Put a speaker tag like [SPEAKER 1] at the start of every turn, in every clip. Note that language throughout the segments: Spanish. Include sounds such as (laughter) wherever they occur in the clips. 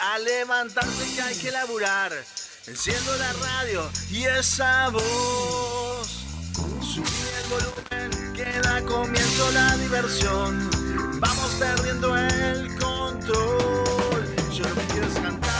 [SPEAKER 1] a levantarse que hay que laburar. Enciendo la radio y esa voz. Subí el volumen, que da comienzo la diversión. Vamos perdiendo el control. Yo cantar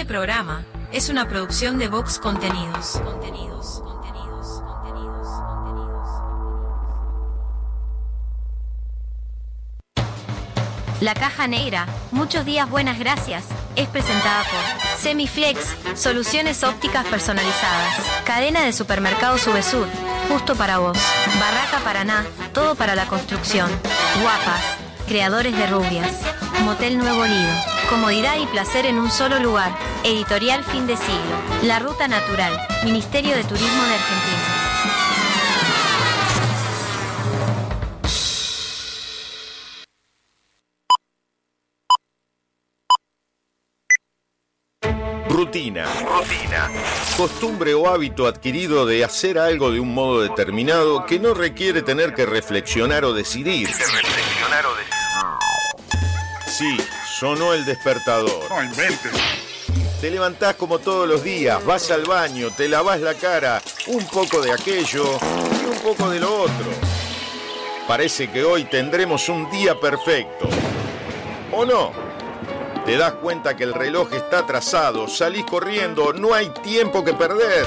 [SPEAKER 2] Siguiente programa es una producción de Vox Contenidos. Contenidos, contenidos, contenidos, contenidos.
[SPEAKER 3] La Caja Negra, muchos días buenas gracias, es presentada por Semiflex, soluciones ópticas personalizadas, cadena de supermercados Subesur, justo para vos, Barraca Paraná, todo para la construcción, Guapas, creadores de rubias, Motel Nuevo Lido, comodidad y placer en un solo lugar, editorial fin de siglo, La Ruta Natural, Ministerio de Turismo de Argentina.
[SPEAKER 4] Rutina. Rutina. Costumbre o hábito adquirido de hacer algo de un modo determinado que no requiere tener que reflexionar o decidir. reflexionar o decidir. Sí, sonó el despertador.
[SPEAKER 5] No inventes.
[SPEAKER 4] Te levantás como todos los días, vas al baño, te lavas la cara, un poco de aquello y un poco de lo otro. Parece que hoy tendremos un día perfecto. ¿O no? Te das cuenta que el reloj está atrasado, salís corriendo, no hay tiempo que perder.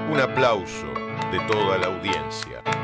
[SPEAKER 4] un aplauso de toda la audiencia.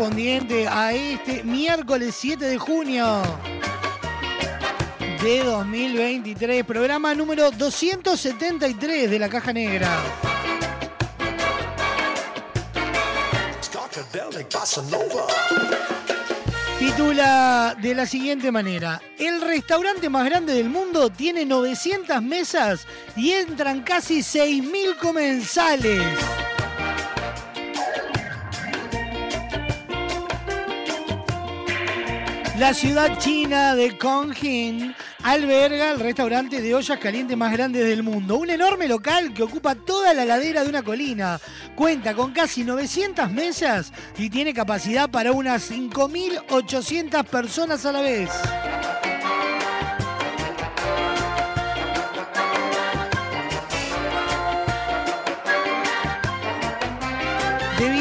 [SPEAKER 6] Correspondiente a este miércoles 7 de junio de 2023, programa número 273 de la Caja Negra. Titula de la siguiente manera, el restaurante más grande del mundo tiene 900 mesas y entran casi 6.000 comensales. La ciudad china de Konghin alberga el restaurante de ollas calientes más grande del mundo. Un enorme local que ocupa toda la ladera de una colina. Cuenta con casi 900 mesas y tiene capacidad para unas 5.800 personas a la vez.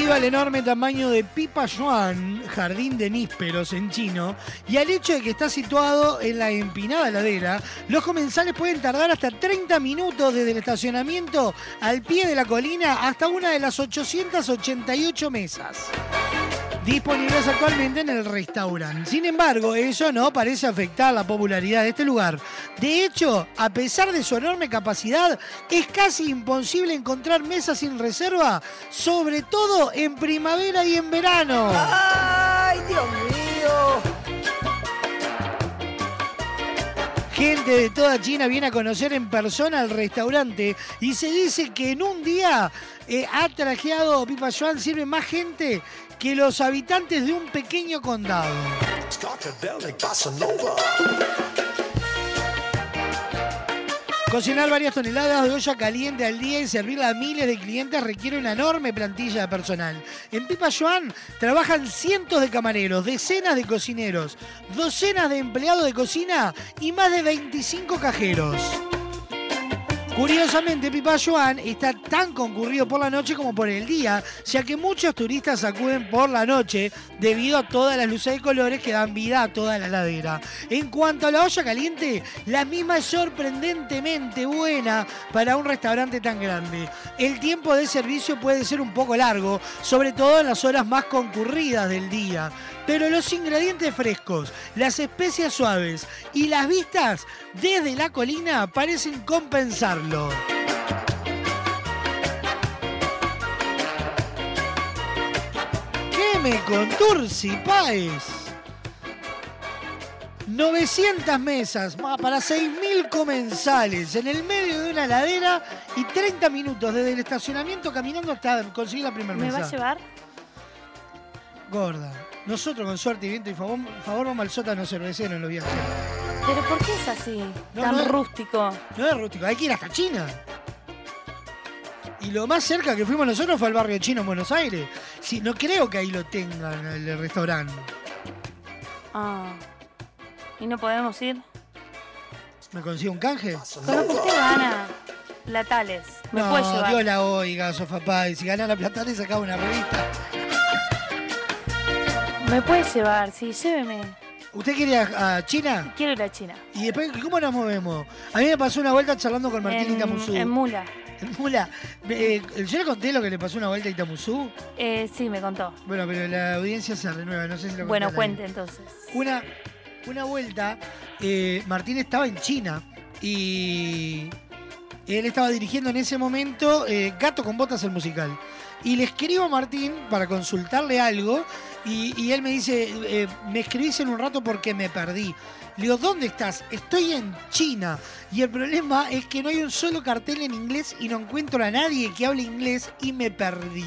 [SPEAKER 6] Al enorme tamaño de Pipa Yuan, jardín de nísperos en chino, y al hecho de que está situado en la empinada ladera, los comensales pueden tardar hasta 30 minutos desde el estacionamiento al pie de la colina hasta una de las 888 mesas disponibles actualmente en el restaurante. Sin embargo, eso no parece afectar la popularidad de este lugar. De hecho, a pesar de su enorme capacidad, es casi imposible encontrar mesas sin reserva, sobre todo en primavera y en verano.
[SPEAKER 5] ¡Ay, Dios mío!
[SPEAKER 6] Gente de toda China viene a conocer en persona el restaurante y se dice que en un día eh, ha trajeado Pipa Yuan, sirve más gente que los habitantes de un pequeño condado. Cocinar varias toneladas de olla caliente al día y servirla a miles de clientes requiere una enorme plantilla de personal. En Pipa Joan trabajan cientos de camareros, decenas de cocineros, docenas de empleados de cocina y más de 25 cajeros. Curiosamente, Pipa Joan está tan concurrido por la noche como por el día, ya que muchos turistas acuden por la noche debido a todas las luces de colores que dan vida a toda la ladera. En cuanto a la olla caliente, la misma es sorprendentemente buena para un restaurante tan grande. El tiempo de servicio puede ser un poco largo, sobre todo en las horas más concurridas del día. Pero los ingredientes frescos, las especias suaves y las vistas desde la colina parecen compensarlo. ¿Qué me conturci, Páez? 900 mesas para 6.000 comensales en el medio de una ladera y 30 minutos desde el estacionamiento caminando hasta conseguir la primera
[SPEAKER 7] ¿Me
[SPEAKER 6] mesa.
[SPEAKER 7] va a llevar?
[SPEAKER 6] Gorda. Nosotros con suerte y viento y favor, favor vamos al sótano cervecero en los viajes.
[SPEAKER 7] ¿Pero por qué es así?
[SPEAKER 6] No,
[SPEAKER 7] Tan
[SPEAKER 6] no.
[SPEAKER 7] rústico.
[SPEAKER 6] No es rústico, hay que ir hasta China. Y lo más cerca que fuimos nosotros fue al barrio chino en Buenos Aires. Sí, no creo que ahí lo tengan el restaurante.
[SPEAKER 7] Ah. ¿Y no podemos ir?
[SPEAKER 6] ¿Me consigo un canje?
[SPEAKER 7] Lo que usted gana, Latales. ¿Me
[SPEAKER 6] no,
[SPEAKER 7] puede llevar?
[SPEAKER 6] Dios la oiga, Sofapá. Y si gana la plata, le sacaba una revista.
[SPEAKER 7] Me puede llevar, sí, lléveme.
[SPEAKER 6] ¿Usted quiere ir a, a China?
[SPEAKER 7] Quiero ir a China.
[SPEAKER 6] ¿Y después cómo nos movemos? A mí me pasó una vuelta charlando con Martín
[SPEAKER 7] En,
[SPEAKER 6] Itamuzú.
[SPEAKER 7] en Mula.
[SPEAKER 6] En Mula. Eh, ¿Yo le conté lo que le pasó una vuelta a Itamuzú?
[SPEAKER 7] Eh, sí, me contó.
[SPEAKER 6] Bueno, pero la audiencia se renueva, no sé si lo
[SPEAKER 7] Bueno,
[SPEAKER 6] conté al
[SPEAKER 7] cuente entonces.
[SPEAKER 6] Una, una vuelta, eh, Martín estaba en China y él estaba dirigiendo en ese momento eh, Gato con Botas el musical. Y le escribo a Martín para consultarle algo y, él me dice, eh, me escribís en un rato porque me perdí. Le digo, ¿dónde estás? Estoy en China. Y el problema es que no hay un solo cartel en inglés y no encuentro a nadie que hable inglés y me perdí.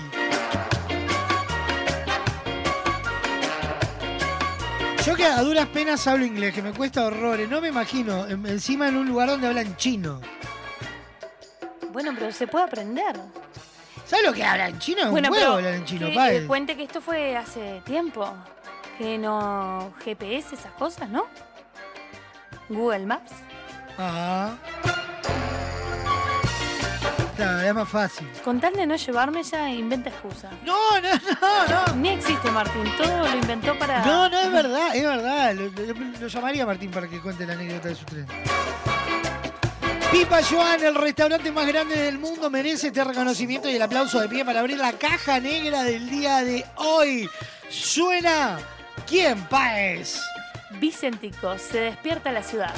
[SPEAKER 6] Yo que a duras penas hablo inglés, que me cuesta horrores. No me imagino en- encima en un lugar donde hablan chino.
[SPEAKER 7] Bueno, pero se puede aprender.
[SPEAKER 6] ¿Sabes lo que hablan chino? Es
[SPEAKER 7] bueno,
[SPEAKER 6] un huevo
[SPEAKER 7] pero
[SPEAKER 6] hablar en chino,
[SPEAKER 7] que,
[SPEAKER 6] padre.
[SPEAKER 7] cuente que esto fue hace tiempo. Que no GPS, esas cosas, ¿no? Google Maps.
[SPEAKER 6] Ah. Claro, es más fácil.
[SPEAKER 7] Con tal de no llevarme ya inventa excusa.
[SPEAKER 6] No, no, no, no.
[SPEAKER 7] Ni existe Martín, todo lo inventó para.
[SPEAKER 6] No, no, es verdad, es verdad. Lo, lo- lo llamaría a Martín para que cuente la anécdota de su tren. Pipa Joan, el restaurante más grande del mundo, merece este reconocimiento y el aplauso de pie para abrir la caja negra del día de hoy. Suena. ¿Quién, Paez?
[SPEAKER 7] Vicentico, se despierta la ciudad.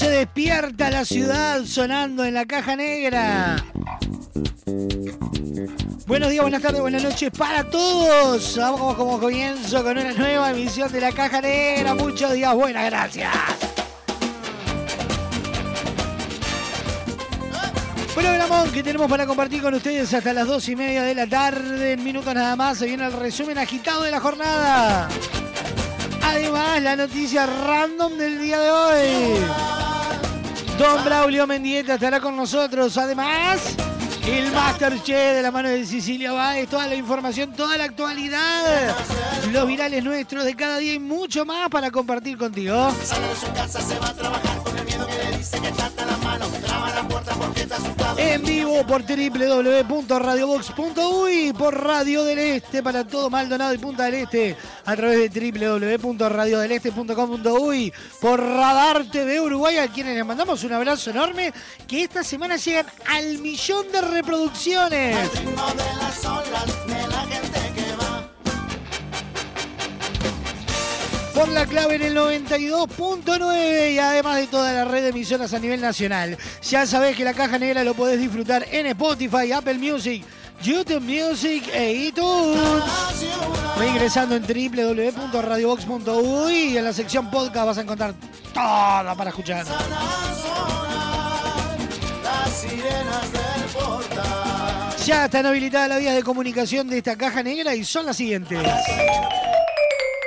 [SPEAKER 8] Se despierta la ciudad
[SPEAKER 6] sonando en la caja negra. Buenos días, buenas tardes, buenas noches para todos. Vamos como comienzo con una nueva emisión de la caja negra. Muchos días, buenas gracias. Programón que tenemos para compartir con ustedes hasta las dos y media de la tarde. En minutos nada más se viene el resumen agitado de la jornada. Además, la noticia random del día de hoy. Don Braulio Mendieta estará con nosotros. Además, el Masterchef de la mano de Sicilia Báez. Toda la información, toda la actualidad. Los virales nuestros de cada día y mucho más para compartir contigo. En vivo por www.radiobox.uy, por Radio del Este para todo Maldonado y Punta del Este, a través de www.radiodeleste.com.uy, por Radar TV Uruguay, a quienes les mandamos un abrazo enorme, que esta semana llegan al millón de reproducciones.
[SPEAKER 7] ritmo de las olas, de la gente que va.
[SPEAKER 6] por la clave en el 92.9 y además de toda la red de emisoras a nivel nacional. Ya sabés que la caja negra lo podés disfrutar en Spotify, Apple Music, YouTube Music e iTunes. Ve ingresando en www.radiobox.uy y en la sección podcast vas a encontrar todo para escuchar. Ya están habilitadas las vías de comunicación de esta caja negra y son las siguientes.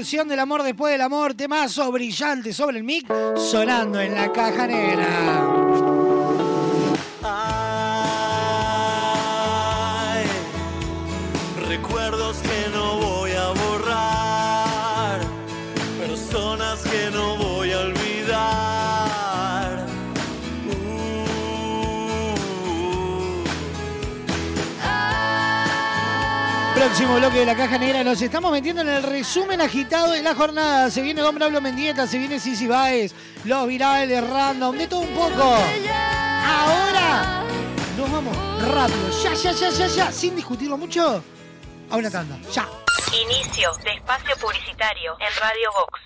[SPEAKER 9] Del
[SPEAKER 10] amor después del amor, temazo brillante sobre el mic, sonando en la caja negra.
[SPEAKER 11] Recuerdos que no voy a borrar, personas que no voy
[SPEAKER 10] Próximo bloque de la caja negra, nos estamos metiendo en el resumen agitado de la jornada. Se viene Don Pablo Mendieta, se viene Sisi Baez, los virales, random, de todo un poco. Ahora nos vamos rápido, ya, ya, ya, ya, ya, sin discutirlo mucho, a una tanda, ya.
[SPEAKER 3] Inicio de espacio publicitario en Radio Vox.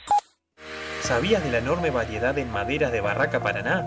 [SPEAKER 12] ¿Sabías de la enorme variedad en maderas de Barraca Paraná?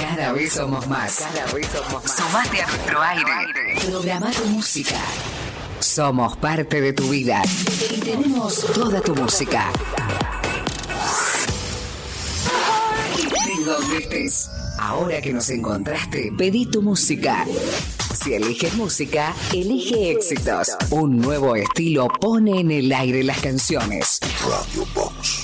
[SPEAKER 13] Cada vez somos más. Cada vez somos más. Sumate a nuestro aire. Programa tu música. Somos parte de tu vida. Y tenemos toda tu música. Estés donde estés. Ahora que nos encontraste, pedí tu música. Si eliges música, elige éxitos. Un nuevo estilo pone en el aire las canciones.
[SPEAKER 14] Radio Box.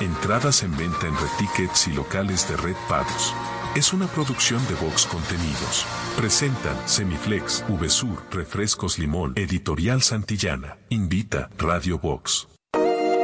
[SPEAKER 15] Entradas en venta en Red Tickets y locales de Red Pagos. Es una producción de Vox Contenidos. Presentan Semiflex, VSUR, Refrescos Limón, Editorial Santillana. Invita Radio Vox.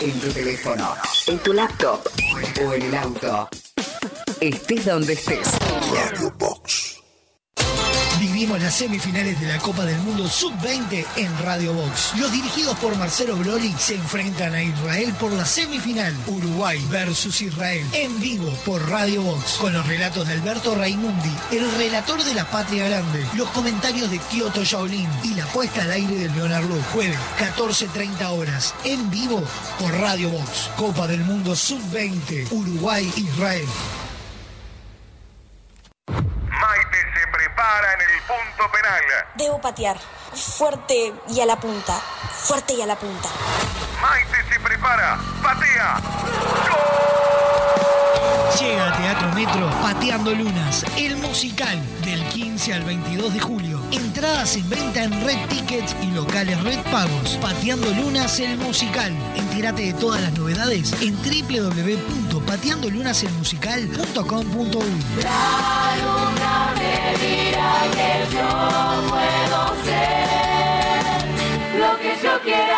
[SPEAKER 13] En tu teléfono, en tu laptop o en el auto. Estés donde estés.
[SPEAKER 14] Radio Box.
[SPEAKER 10] Vivimos las semifinales de la Copa del Mundo Sub-20 en Radio Box. Los dirigidos por Marcelo Broli se enfrentan a Israel por la semifinal. Uruguay versus Israel. En vivo por Radio Box. Con los relatos de Alberto Raimundi, el relator de la Patria Grande. Los comentarios de Kyoto Shaolin y la puesta al aire de Leonardo. Jueves, 14.30 horas. En vivo por Radio Box. Copa del Mundo Sub-20. Uruguay-Israel.
[SPEAKER 16] Maite se prepara en el punto penal.
[SPEAKER 17] Debo patear. Fuerte y a la punta. Fuerte y a la punta.
[SPEAKER 16] Maite se prepara. Patea.
[SPEAKER 10] Llega a Teatro Metro Pateando Lunas, el musical del 15 al 22 de julio. Entradas en venta en Red Tickets y locales Red Pagos. Pateando Lunas, el musical. Entérate de todas las novedades en www.pateandolunaselmusical.com.uy.
[SPEAKER 18] La luna me que yo puedo ser lo que yo quiera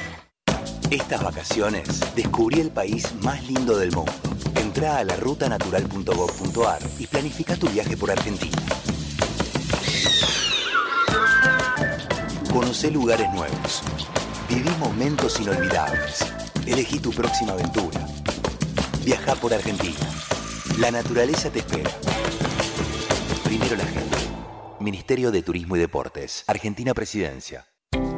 [SPEAKER 19] Estas vacaciones descubrí el país más lindo del mundo. Entra a la rutanatural.gov.ar y planifica tu viaje por Argentina. Conoce lugares nuevos. Viví momentos inolvidables. Elegí tu próxima aventura. Viaja por Argentina. La naturaleza te espera. Primero la gente. Ministerio de Turismo y Deportes. Argentina Presidencia.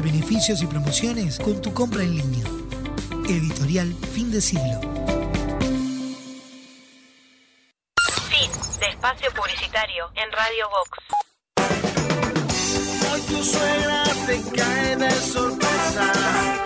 [SPEAKER 10] beneficios y promociones con tu compra en línea. Editorial Fin de Siglo.
[SPEAKER 3] Fin de espacio publicitario en Radio Vox.
[SPEAKER 20] Hoy tu suegra te cae de sorpresa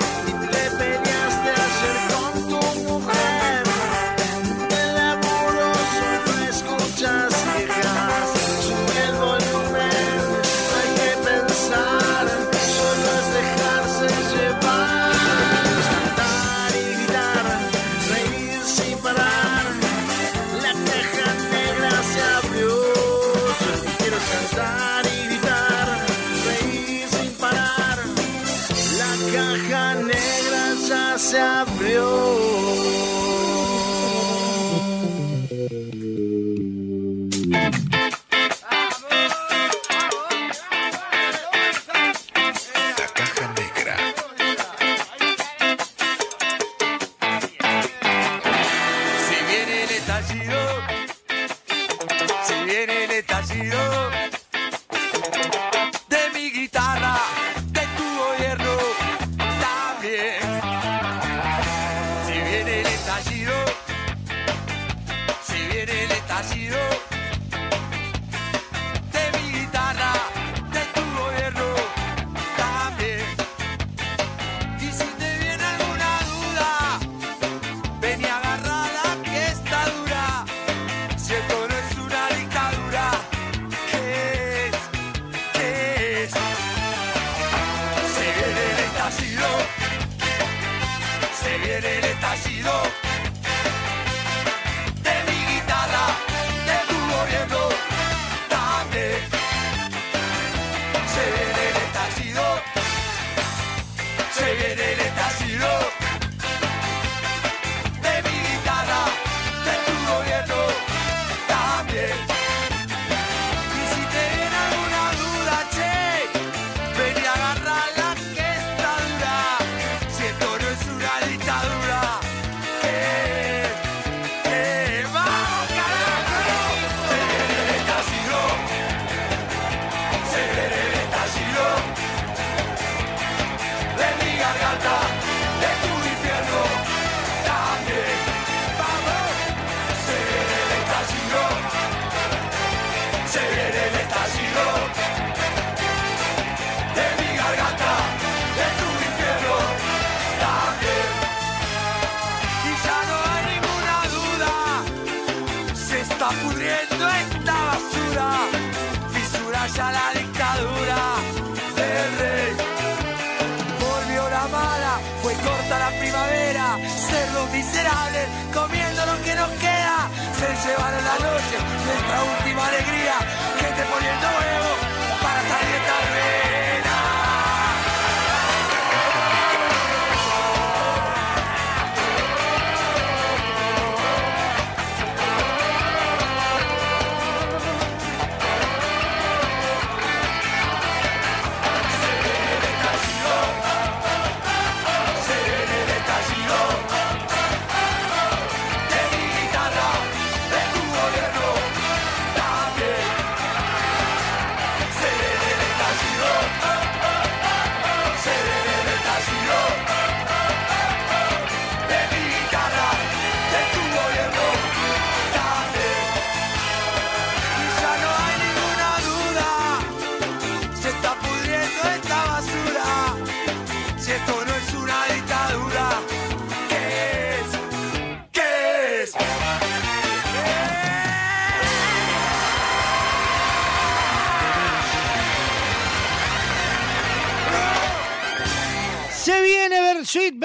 [SPEAKER 20] pudriendo esta basura. Fisura ya la dictadura del rey. Volvió la mala, fue corta la primavera. Cerdos miserables, comiendo lo que nos queda. Se llevaron la noche, nuestra última alegría. Gente poniendo huevo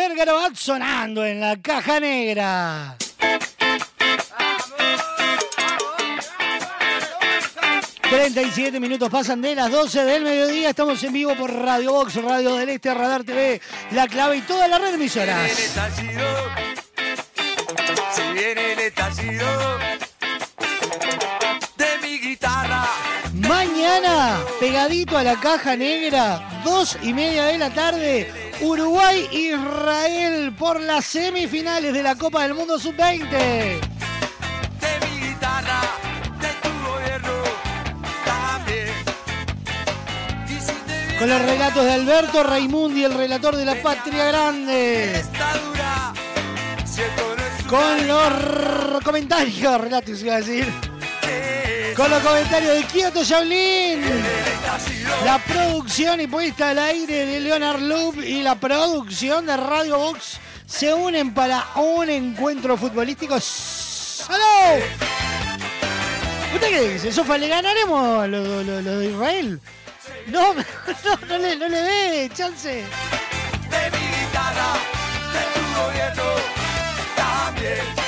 [SPEAKER 6] Bersuit Bergarabat sonando en la caja negra. ...37 minutos pasan de las 12 del mediodía... ...estamos en vivo por Radio Box, Radio del Este, Radar TV... ...La Clave y toda la red de
[SPEAKER 20] El
[SPEAKER 6] emisoras.
[SPEAKER 20] estallido, se viene el estallido de mi guitarra.
[SPEAKER 6] Mañana, pegadito a la caja negra... ...dos y media de la tarde... ...Uruguay-Israel por las semifinales de la Copa del Mundo Sub-20...
[SPEAKER 20] de mi guitarra, de tu gobierno también. Y si te viene
[SPEAKER 6] Con los relatos de Alberto Raimundi, el relator de la Patria Grande. Con los comentarios, relatos iba a decir. Con los comentarios de Kyoto Shaolin. La producción y puesta al aire de Leonard Loop y la producción de Radio Box se unen para un encuentro futbolístico. ¡Salud! ¿Usted qué dice? ¿Sofa, le ganaremos lo, lo- de Israel? (laughs) No, no, le, no le ve chance.
[SPEAKER 20] de mi guitarra, de tu gobierno también.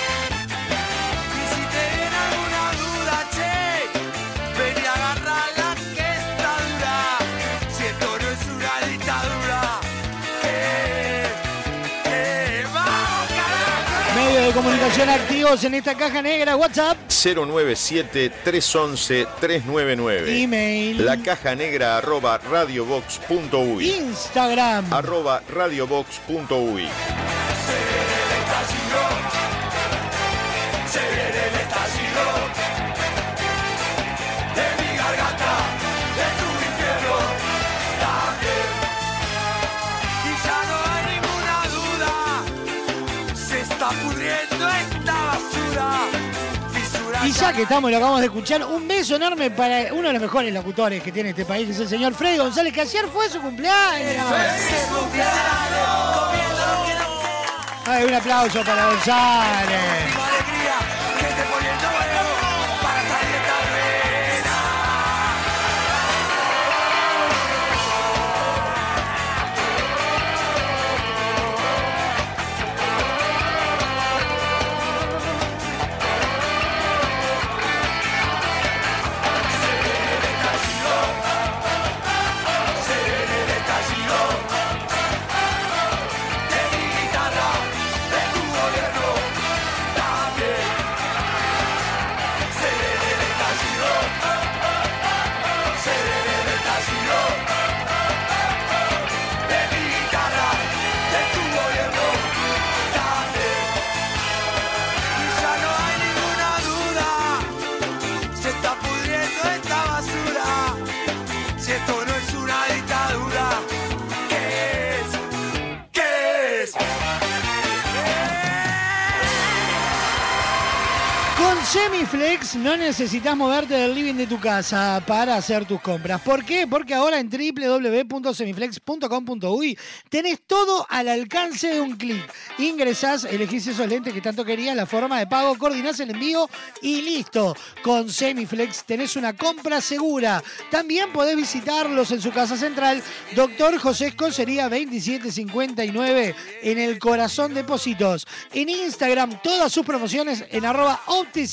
[SPEAKER 6] Comunicación activos en esta caja negra. WhatsApp.
[SPEAKER 4] 097-311-399.
[SPEAKER 6] Email.
[SPEAKER 4] La caja negra arroba radiobox.uy.
[SPEAKER 6] Instagram.
[SPEAKER 4] Arroba radiobox.uy.
[SPEAKER 20] Y ya
[SPEAKER 6] que estamos, lo acabamos de escuchar, un beso enorme para uno de los mejores locutores que tiene este país, que es el señor Freddy González, que ayer fue su cumpleaños. Ay, un aplauso para González. Semiflex no necesitas moverte del living de tu casa para hacer tus compras. ¿Por qué? Porque ahora en www.semiflex.com.uy tenés todo al alcance de un clic. Ingresás, elegís esos lentes que tanto querías, la forma de pago, coordinás el envío y listo. Con Semiflex tenés una compra segura. También podés visitarlos en su casa central, Doctor José Escocería 2759, en el corazón de Positos. En Instagram, todas sus promociones en arroba.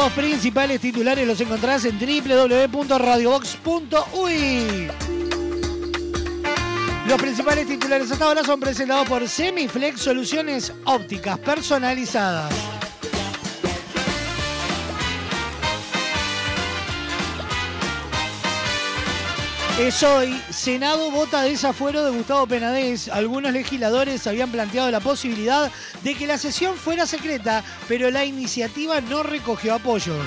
[SPEAKER 6] Los principales titulares los encontrás en www.radiobox.uy. Los principales titulares hasta ahora son presentados por Semiflex Soluciones Ópticas Personalizadas. Es hoy, Senado vota desafuero de Gustavo Penadez. Algunos legisladores habían planteado la posibilidad de que la sesión fuera secreta, pero la iniciativa no recogió apoyos.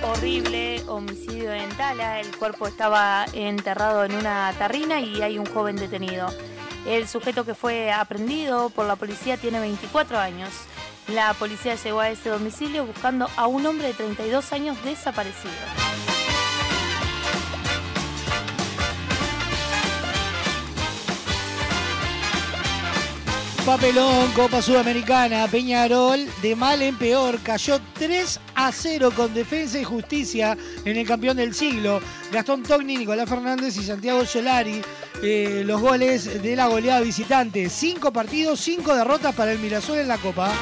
[SPEAKER 21] Horrible homicidio en Tala. El cuerpo estaba enterrado en una tarrina y hay un joven detenido. El sujeto que fue aprendido por la policía tiene 24 años. La policía llegó a ese domicilio buscando a un hombre de 32 años desaparecido.
[SPEAKER 6] Papelón, Copa Sudamericana, Peñarol, de mal en peor, cayó 3 a 0 con Defensa y Justicia en el campeón del siglo. Gastón Togni, Nicolás Fernández y Santiago Solari, eh, los goles de la goleada visitante. Cinco partidos, cinco derrotas para el Mirasol en la Copa.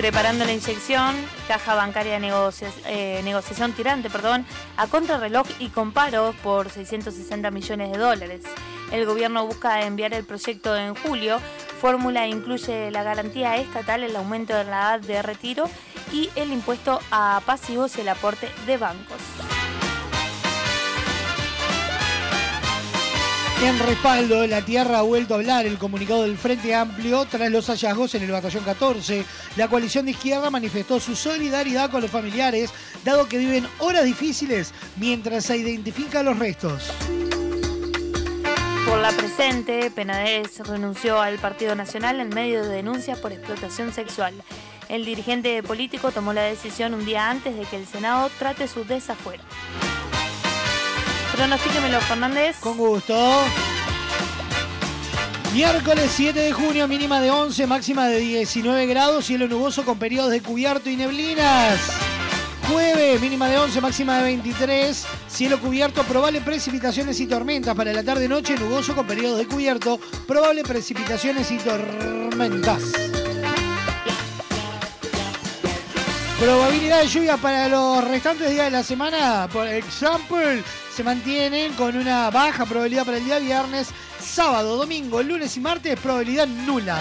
[SPEAKER 21] Preparando la inyección, caja bancaria de eh, negociación tirante, perdón, a contrarreloj y con paros por 660 millones de dólares. El gobierno busca enviar el proyecto en julio. Fórmula incluye la garantía estatal, el aumento de la edad de retiro y el impuesto a pasivos y el aporte de bancos.
[SPEAKER 6] En respaldo, la tierra ha vuelto a hablar el comunicado del Frente Amplio tras los hallazgos en el Batallón 14. La coalición de izquierda manifestó su solidaridad con los familiares, dado que viven horas difíciles mientras se identifican los restos.
[SPEAKER 21] Por la presente, Penades renunció al Partido Nacional en medio de denuncias por explotación sexual. El dirigente político tomó la decisión un día antes de que el Senado trate su desafuero. Pronostíquemelo, Fernández.
[SPEAKER 6] Con gusto. Miércoles 7 de junio, mínima de 11, máxima de 19 grados, cielo nuboso con periodos de cubierto y neblinas. Jueves, mínima de 11, máxima de 23, cielo cubierto, probable precipitaciones y tormentas. Para la tarde-noche, nuboso con periodos de cubierto, probable precipitaciones y tormentas. Probabilidad de lluvia para los restantes días de la semana, por ejemplo, se mantienen con una baja probabilidad para el día viernes, sábado, domingo, lunes y martes, probabilidad nula.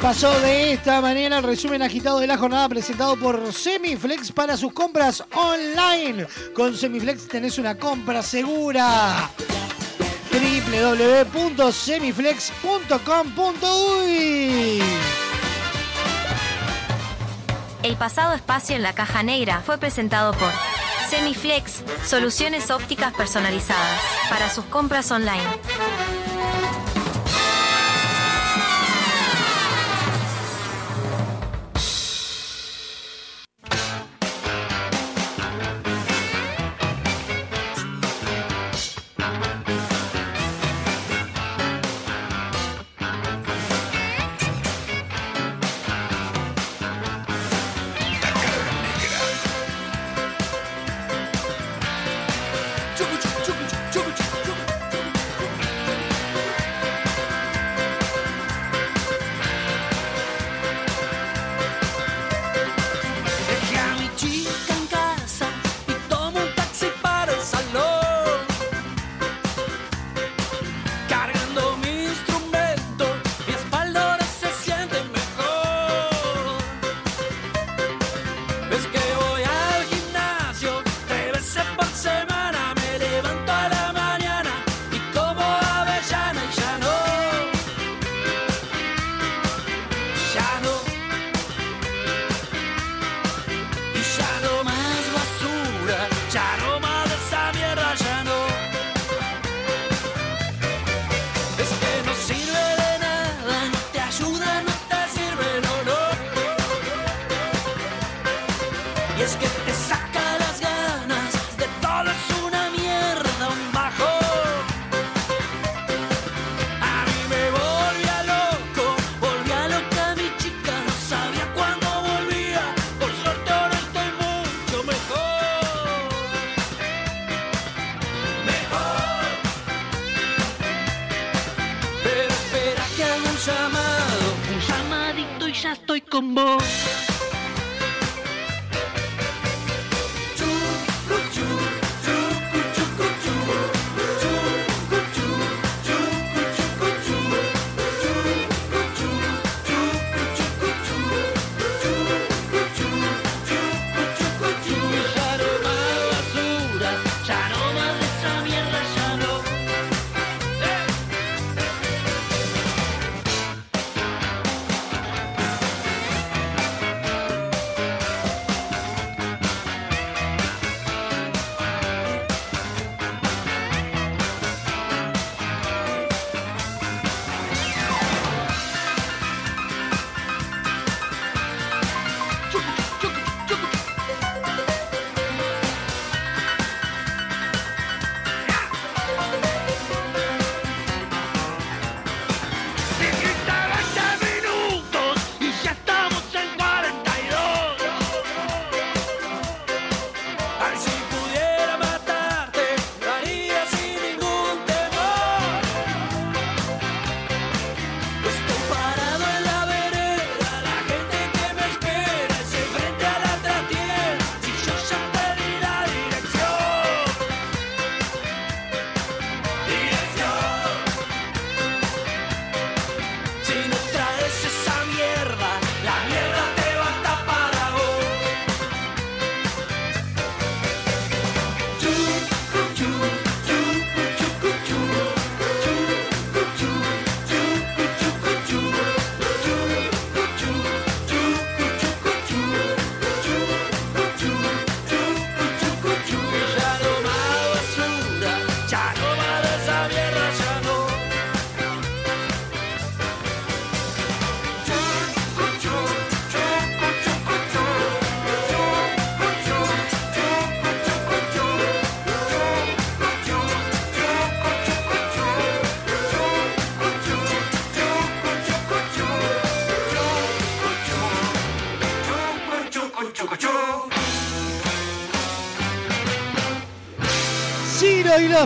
[SPEAKER 6] Pasó de esta manera el resumen agitado de la jornada presentado por Semiflex para sus compras online. Con Semiflex tenés una compra segura www.semiflex.com.uy.
[SPEAKER 3] El pasado espacio en la caja negra fue presentado por Semiflex, soluciones ópticas personalizadas para sus compras online.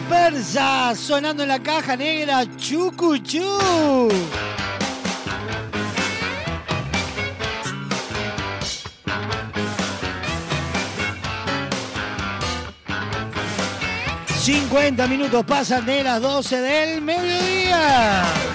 [SPEAKER 6] los sonando en la caja negra Chucuchú. Cincuenta minutos pasan de las 12 del mediodía.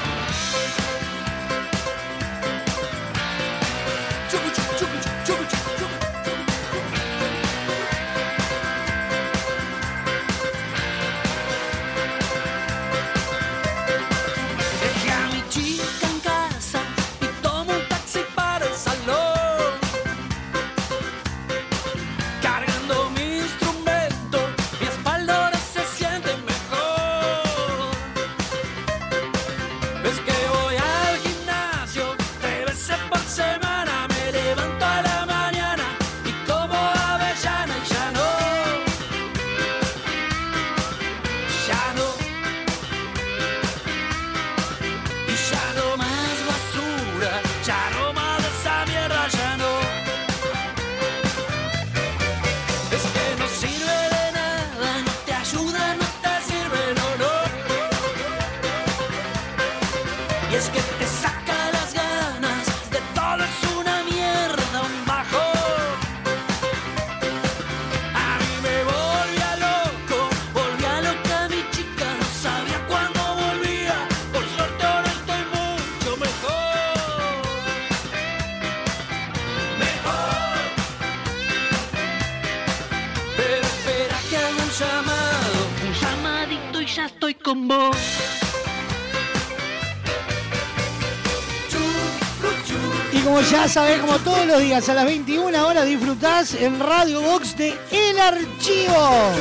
[SPEAKER 6] Sabés, como todos los días a las 21 horas disfrutás en Radio Box de El Archivo.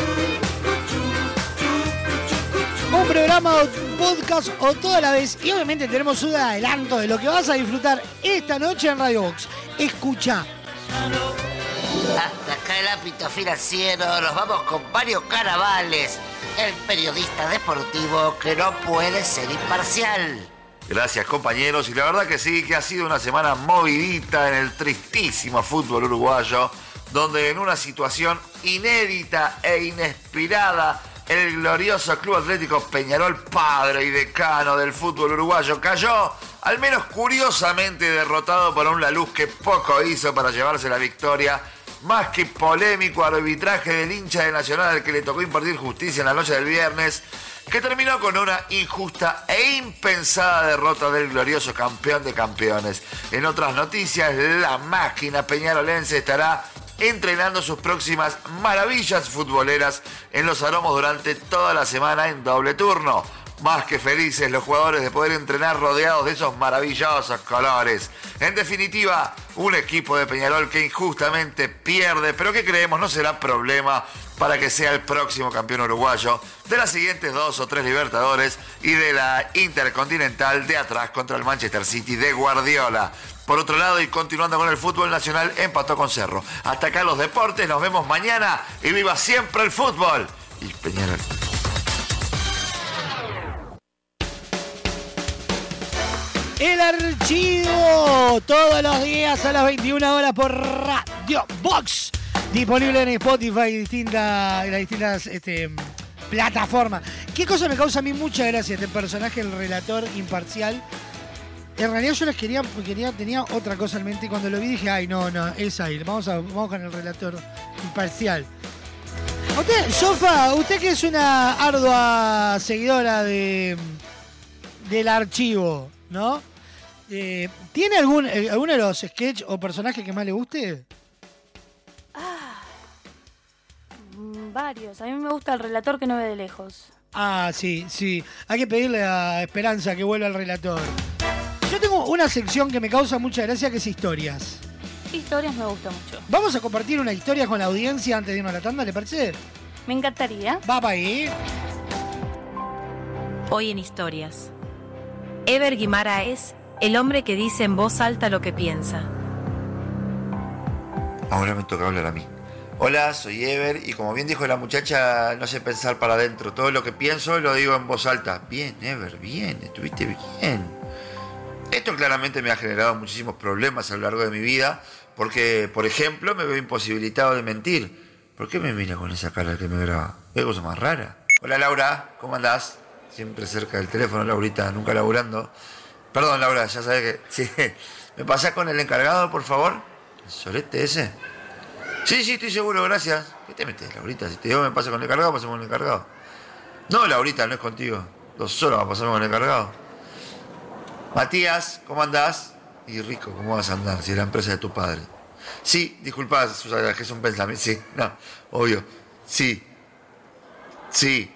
[SPEAKER 6] Un programa o podcast o toda la vez. Y obviamente tenemos un adelanto de lo que vas a disfrutar esta noche en Radio Box. Escucha.
[SPEAKER 22] Hasta acá el ámbito financiero, nos vamos con Mario Caravales, el periodista deportivo que no puede ser imparcial.
[SPEAKER 23] Gracias compañeros. Y la verdad que sí, que ha sido una semana movidita en el tristísimo fútbol uruguayo, donde en una situación inédita e inesperada, el glorioso Club Atlético Peñarol, padre y decano del fútbol uruguayo, cayó, al menos curiosamente derrotado por un La Luz que poco hizo para llevarse la victoria, más que polémico arbitraje del hincha de Nacional al que le tocó impartir justicia en la noche del viernes, que terminó con una injusta e impensada derrota del glorioso campeón de campeones. En otras noticias, la máquina peñarolense estará entrenando sus próximas maravillas futboleras en los aromos durante toda la semana en doble turno. Más que felices los jugadores de poder entrenar rodeados de esos maravillosos colores. En definitiva, un equipo de Peñarol que injustamente pierde, pero que creemos no será problema para que sea el próximo campeón uruguayo de las siguientes dos o tres Libertadores y de la Intercontinental de atrás contra el Manchester City de Guardiola. Por otro lado, y continuando con el fútbol nacional, empató con Cerro. Hasta acá los deportes, nos vemos mañana y viva siempre el fútbol. Y Peñarol.
[SPEAKER 6] El archivo todos los días a las 21 horas por Radio Box. Disponible en Spotify y distintas, las distintas este, plataformas. ¿Qué cosa me causa a mí mucha gracia este personaje, el relator imparcial? En realidad yo les quería, quería, tenía otra cosa en mente y cuando lo vi dije, ay no, no, es ahí, vamos, vamos con el relator imparcial. Usted, Sofa, usted que es una ardua seguidora de del archivo, ¿no? Eh, ¿Tiene algún, eh, alguno de los sketch o personajes que más le guste?
[SPEAKER 21] Mm, Varios. A mí me gusta el relator que no ve de lejos.
[SPEAKER 6] Ah, sí, sí. Hay que pedirle a Esperanza que vuelva al relator. Yo tengo una sección que me causa mucha gracia que es historias.
[SPEAKER 21] Historias me gusta mucho.
[SPEAKER 6] Vamos a compartir una historia con la audiencia antes de irnos a la tanda, ¿le parece?
[SPEAKER 21] Me encantaría.
[SPEAKER 6] Va para ahí.
[SPEAKER 2] Hoy en Historias. Ever Guimara es el hombre que dice en voz alta lo que piensa.
[SPEAKER 23] Ahora me toca hablar a mí. Hola, soy Ever y como bien dijo la muchacha, no sé pensar para adentro. Todo lo que pienso lo digo en voz alta. Bien, Ever, bien, estuviste bien. Esto claramente me ha generado muchísimos problemas a lo largo de mi vida porque, por ejemplo, me veo imposibilitado de mentir. ¿Por qué me mira con esa cara que me graba? ¿Qué cosa más rara? Hola Laura, ¿cómo andás? Siempre cerca del teléfono, Laurita, nunca laburando. Perdón, Laura, ya sabes que... (laughs) Sí. ¿Me pasás con el encargado, por favor? ¿El solete ese? Sí, sí, estoy seguro, gracias. ¿Qué te metes, Laurita? Si te digo me pasa con el encargado, pasamos con el encargado. No, Laurita, no es contigo. Dos solos va a pasar con el encargado. Matías, ¿cómo andás? Y Rico, ¿cómo vas a andar si es la empresa de tu padre? Sí, disculpa, Susana, que es un pensamiento. Sí, no, obvio. Sí. Sí.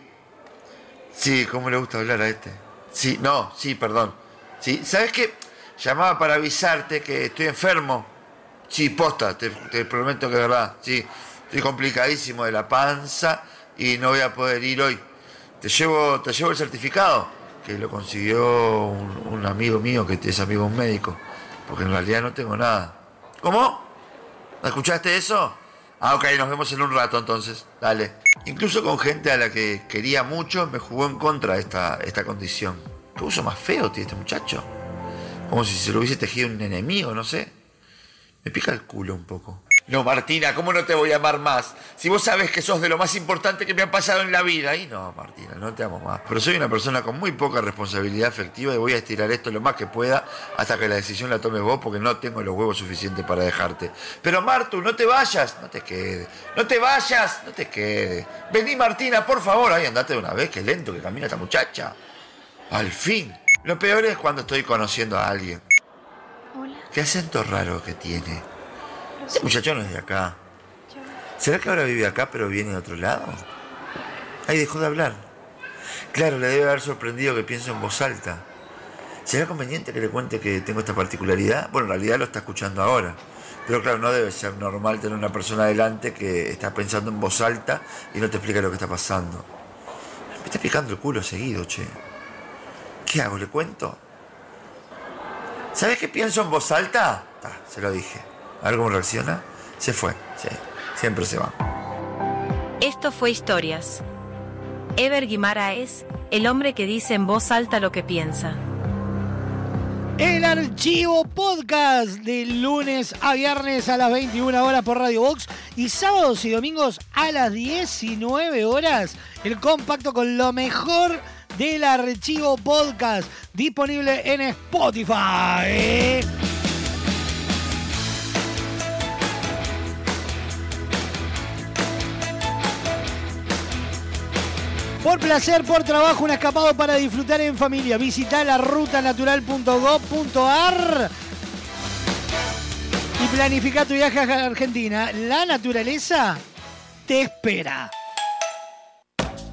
[SPEAKER 23] Sí, ¿cómo le gusta hablar a este? Sí, no, sí, perdón. Sí, ¿sabes qué? Llamaba para avisarte que estoy enfermo. Sí, posta, te, te prometo que es verdad. Sí, estoy complicadísimo de la panza y no voy a poder ir hoy. ¿Te llevo, te llevo el certificado? que lo consiguió un, amigo mío que es amigo un médico, porque en realidad no tengo nada. ¿Cómo? ¿No ¿Escuchaste eso? Ah, ok, nos vemos en un rato entonces. Dale. Incluso con gente a la que quería mucho me jugó en contra esta, esta condición. ¿Qué uso más feo tiene este muchacho? Como si se lo hubiese tejido un enemigo, no sé. Me pica el culo un poco. No, Martina, ¿cómo no te voy a amar más? Si vos sabes que sos de lo más importante que me ha pasado en la vida. Y no, Martina, no te amo más. Pero soy una persona con muy poca responsabilidad afectiva y voy a estirar esto lo más que pueda hasta que la decisión la tomes vos porque no tengo los huevos suficientes para dejarte. Pero Martu, no te vayas, no te quedes. No te vayas, no te quedes. Vení, Martina, por favor. Ay, andate de una vez, qué lento que camina esta muchacha. Al fin. Lo peor es cuando estoy conociendo a alguien. Qué acento raro que tiene. Ese muchacho no es de acá. ¿Será que ahora vive acá pero viene de otro lado? Ahí dejó de hablar. Claro, le debe haber sorprendido que pienso en voz alta. ¿Será conveniente que le cuente que tengo esta particularidad? Bueno, en realidad lo está escuchando ahora. Pero claro, no debe ser normal tener una persona delante que está pensando en voz alta y no te explica lo que está pasando. Me está picando el culo seguido, che. ¿Qué hago? ¿Le cuento? ¿Sabes qué pienso en voz alta? Ah, se lo dije. A ver cómo reacciona. Se fue. Sí, siempre se va.
[SPEAKER 3] Esto fue Historias. Ever Guimara es el hombre que dice en voz alta lo que piensa.
[SPEAKER 24] El archivo podcast de lunes a viernes a las 21 horas por Radio Box y sábados y domingos a las 19 horas. El compacto con lo mejor del archivo podcast disponible en Spotify. Por placer, por trabajo, un escapado para disfrutar en familia. Visita la rutanatural.gov.ar y planifica tu viaje a Argentina. La naturaleza te espera.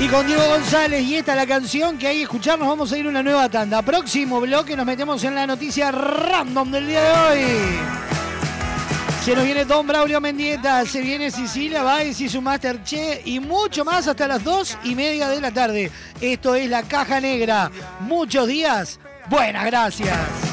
[SPEAKER 24] Y con Diego González y esta la canción que escuchar, nos vamos a ir a una nueva tanda. Próximo bloque nos metemos en la noticia random del día de hoy. Se nos viene Don Braulio Mendieta, se viene Cecilia Báez y su Masterchef y mucho más hasta las dos y media de la tarde. Esto es La Caja Negra. Muchos días, buenas gracias.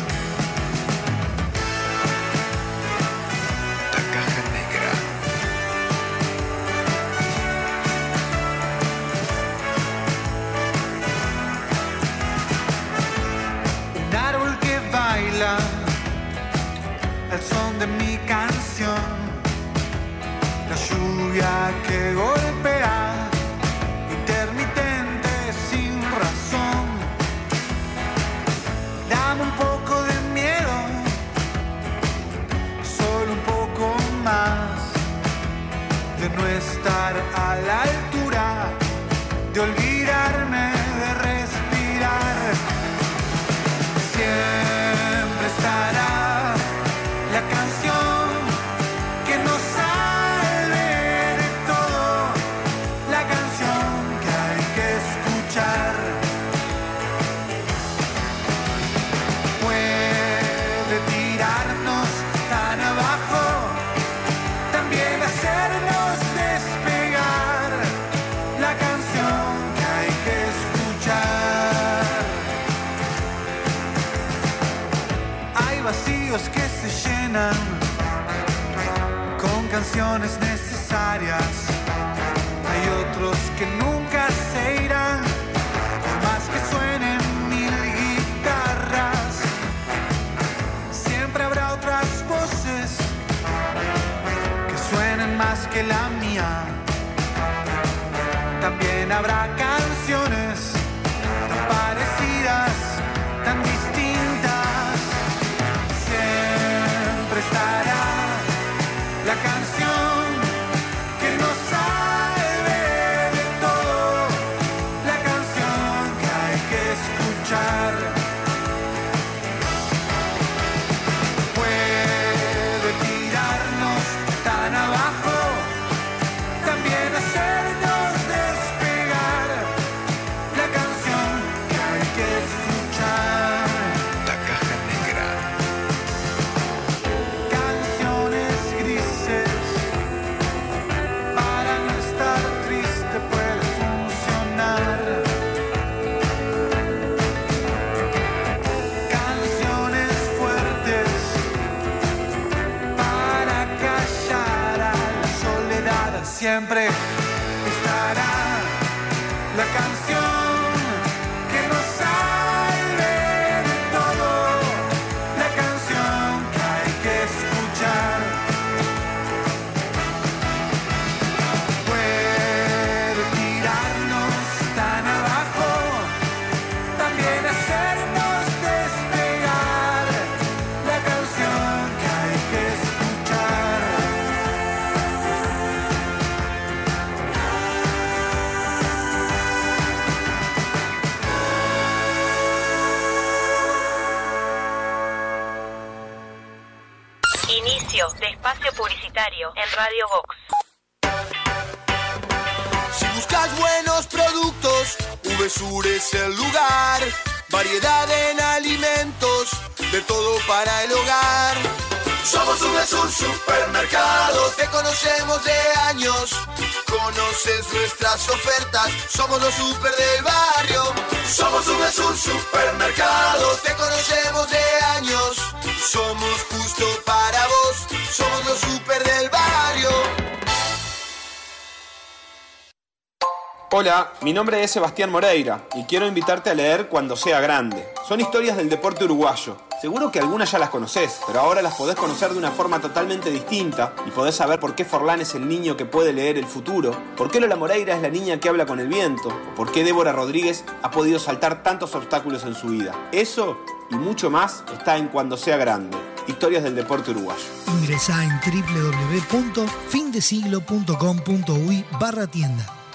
[SPEAKER 3] Radio Vox.
[SPEAKER 20] Si buscas buenos productos, VSUR es el lugar. Variedad en alimentos, de todo para el hogar. Somos VSUR Supermercado, te conocemos de años. Conoces nuestras ofertas, somos los super del barrio. Somos VSUR Supermercado, te conocemos de años.
[SPEAKER 25] Hola, mi nombre es Sebastián Moreira y quiero invitarte a leer Cuando sea grande. Son historias del deporte uruguayo. Seguro que algunas ya las conoces, pero ahora las podés conocer de una forma totalmente distinta y podés saber por qué Forlán es el niño que puede leer el futuro, por qué Lola Moreira es la niña que habla con el viento, o por qué Débora Rodríguez ha podido saltar tantos obstáculos en su vida. Eso y mucho más está en Cuando sea grande. Historias del deporte uruguayo.
[SPEAKER 10] Ingresá en www.findesiglo.com.uy barra tienda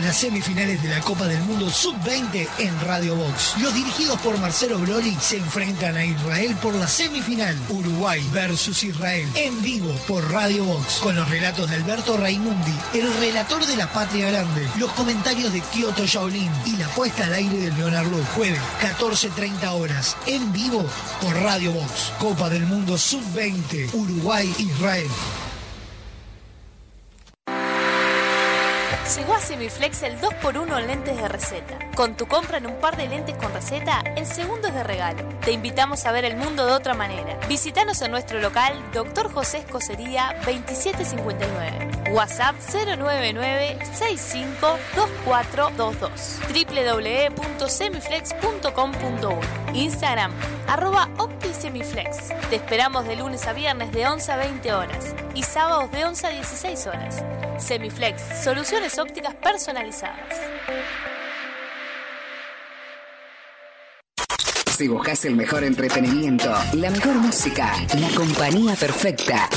[SPEAKER 10] Las semifinales de la Copa del Mundo Sub-20 en Radio Box. Los dirigidos por Marcelo Broli se enfrentan a Israel por la semifinal. Uruguay versus Israel en vivo por Radio Box. Con los relatos de Alberto Raimundi, el relator de la Patria Grande, los comentarios de Kyoto Shaolin y la puesta al aire de Leonardo. Jueves, 14.30 horas, en vivo por Radio Box. Copa del Mundo Sub-20, Uruguay-Israel.
[SPEAKER 21] Llegó a Semiflex el 2x1 en lentes de receta. Con tu compra en un par de lentes con receta, el segundo es de regalo. Te invitamos a ver el mundo de otra manera. Visítanos en nuestro local, Dr. José Escocería 2759. WhatsApp 099-652422. www.semiflex.com.uy Instagram, arroba OptiSemiflex. Te esperamos de lunes a viernes de 11 a 20 horas y sábados de 11 a 16 horas. Semiflex, soluciones ópticas personalizadas.
[SPEAKER 26] Si buscas el mejor entretenimiento, la mejor música, la compañía perfecta,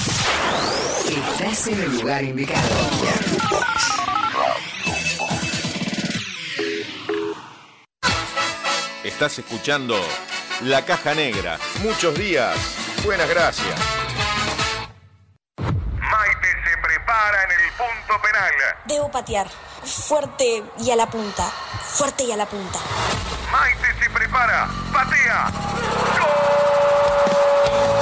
[SPEAKER 26] estás en el lugar indicado.
[SPEAKER 4] Estás escuchando La Caja Negra. Muchos días. Buenas gracias.
[SPEAKER 16] En el punto penal.
[SPEAKER 17] Debo patear. Fuerte y a la punta. Fuerte y a la punta.
[SPEAKER 16] Maite se prepara. Patea.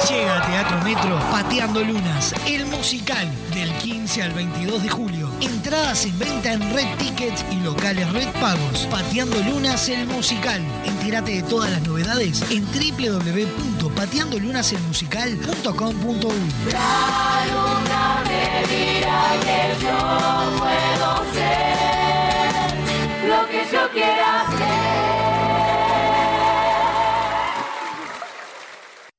[SPEAKER 10] Llega a Teatro Metro Pateando Lunas, el musical del 15 al 22 de julio. Entradas en venta en Red Tickets y locales Red Pagos. Pateando Lunas, el musical. Entérate de todas las novedades en www.pateandolunaselmusical.com.uy.
[SPEAKER 27] Dirá que yo puedo ser lo que yo quiera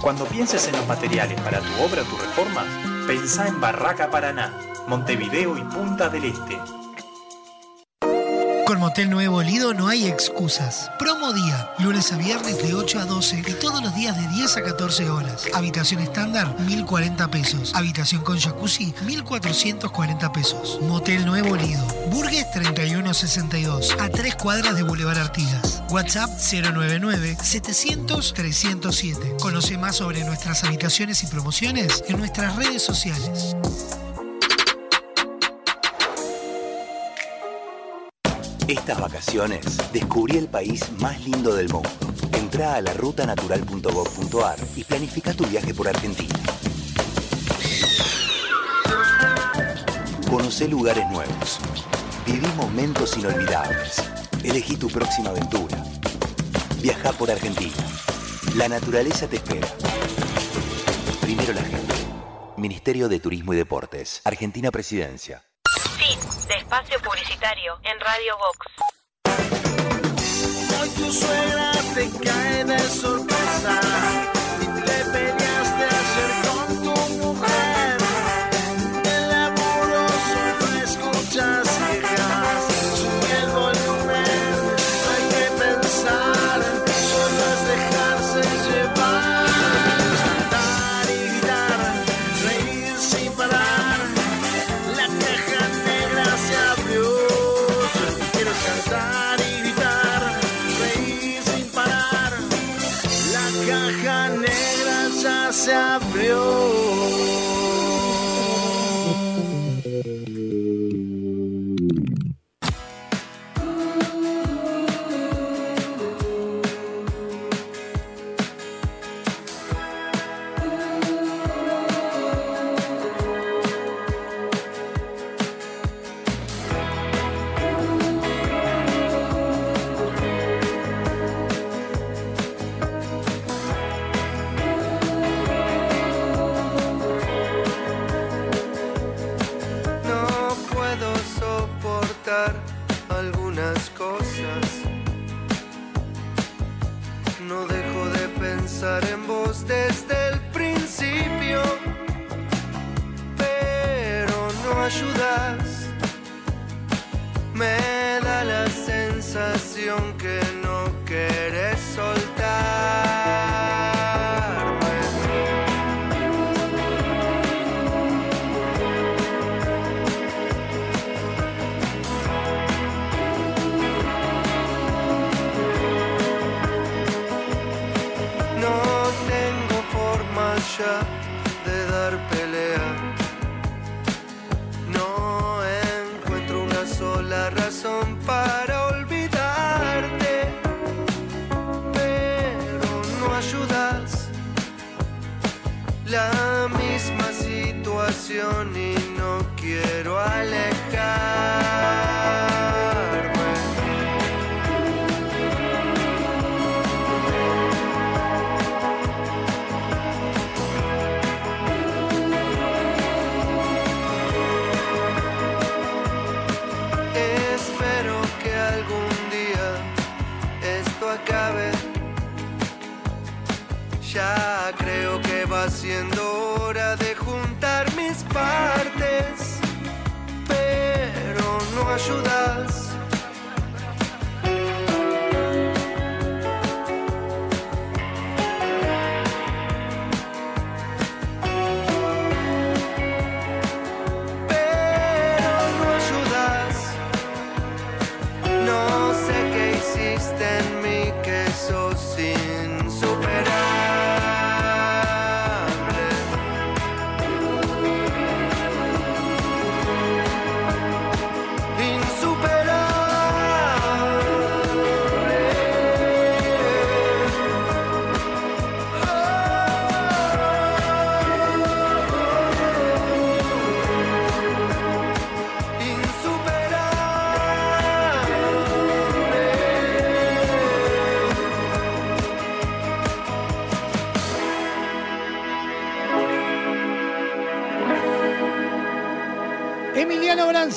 [SPEAKER 12] Cuando pienses en los materiales para tu obra tu reforma, pensá en Barraca Paraná, Montevideo y Punta del Este.
[SPEAKER 6] Con Motel Nuevo Lido no hay excusas. Promo día, lunes a viernes de 8 a 12 y todos los días de 10 a 14 horas. Habitación estándar, 1040 pesos. Habitación con jacuzzi, 1440 pesos. Motel Nuevo Lido. Burgues 3162, a 3 cuadras de Boulevard Artigas. WhatsApp 099-700-307. Conoce más sobre nuestras habitaciones y promociones en nuestras redes sociales.
[SPEAKER 19] Estas vacaciones descubrí el país más lindo del mundo. Entrá a la rutanatural.gov.ar y planifica tu viaje por Argentina. Conocé lugares nuevos. Viví momentos inolvidables. Elegí tu próxima aventura. Viaja por Argentina. La naturaleza te espera. Primero la gente. Ministerio de Turismo y Deportes. Argentina Presidencia.
[SPEAKER 3] Fin de espacio publicitario en Radio Vox.
[SPEAKER 1] Hoy tu suegra te cae de sorpresa y te peleaste ayer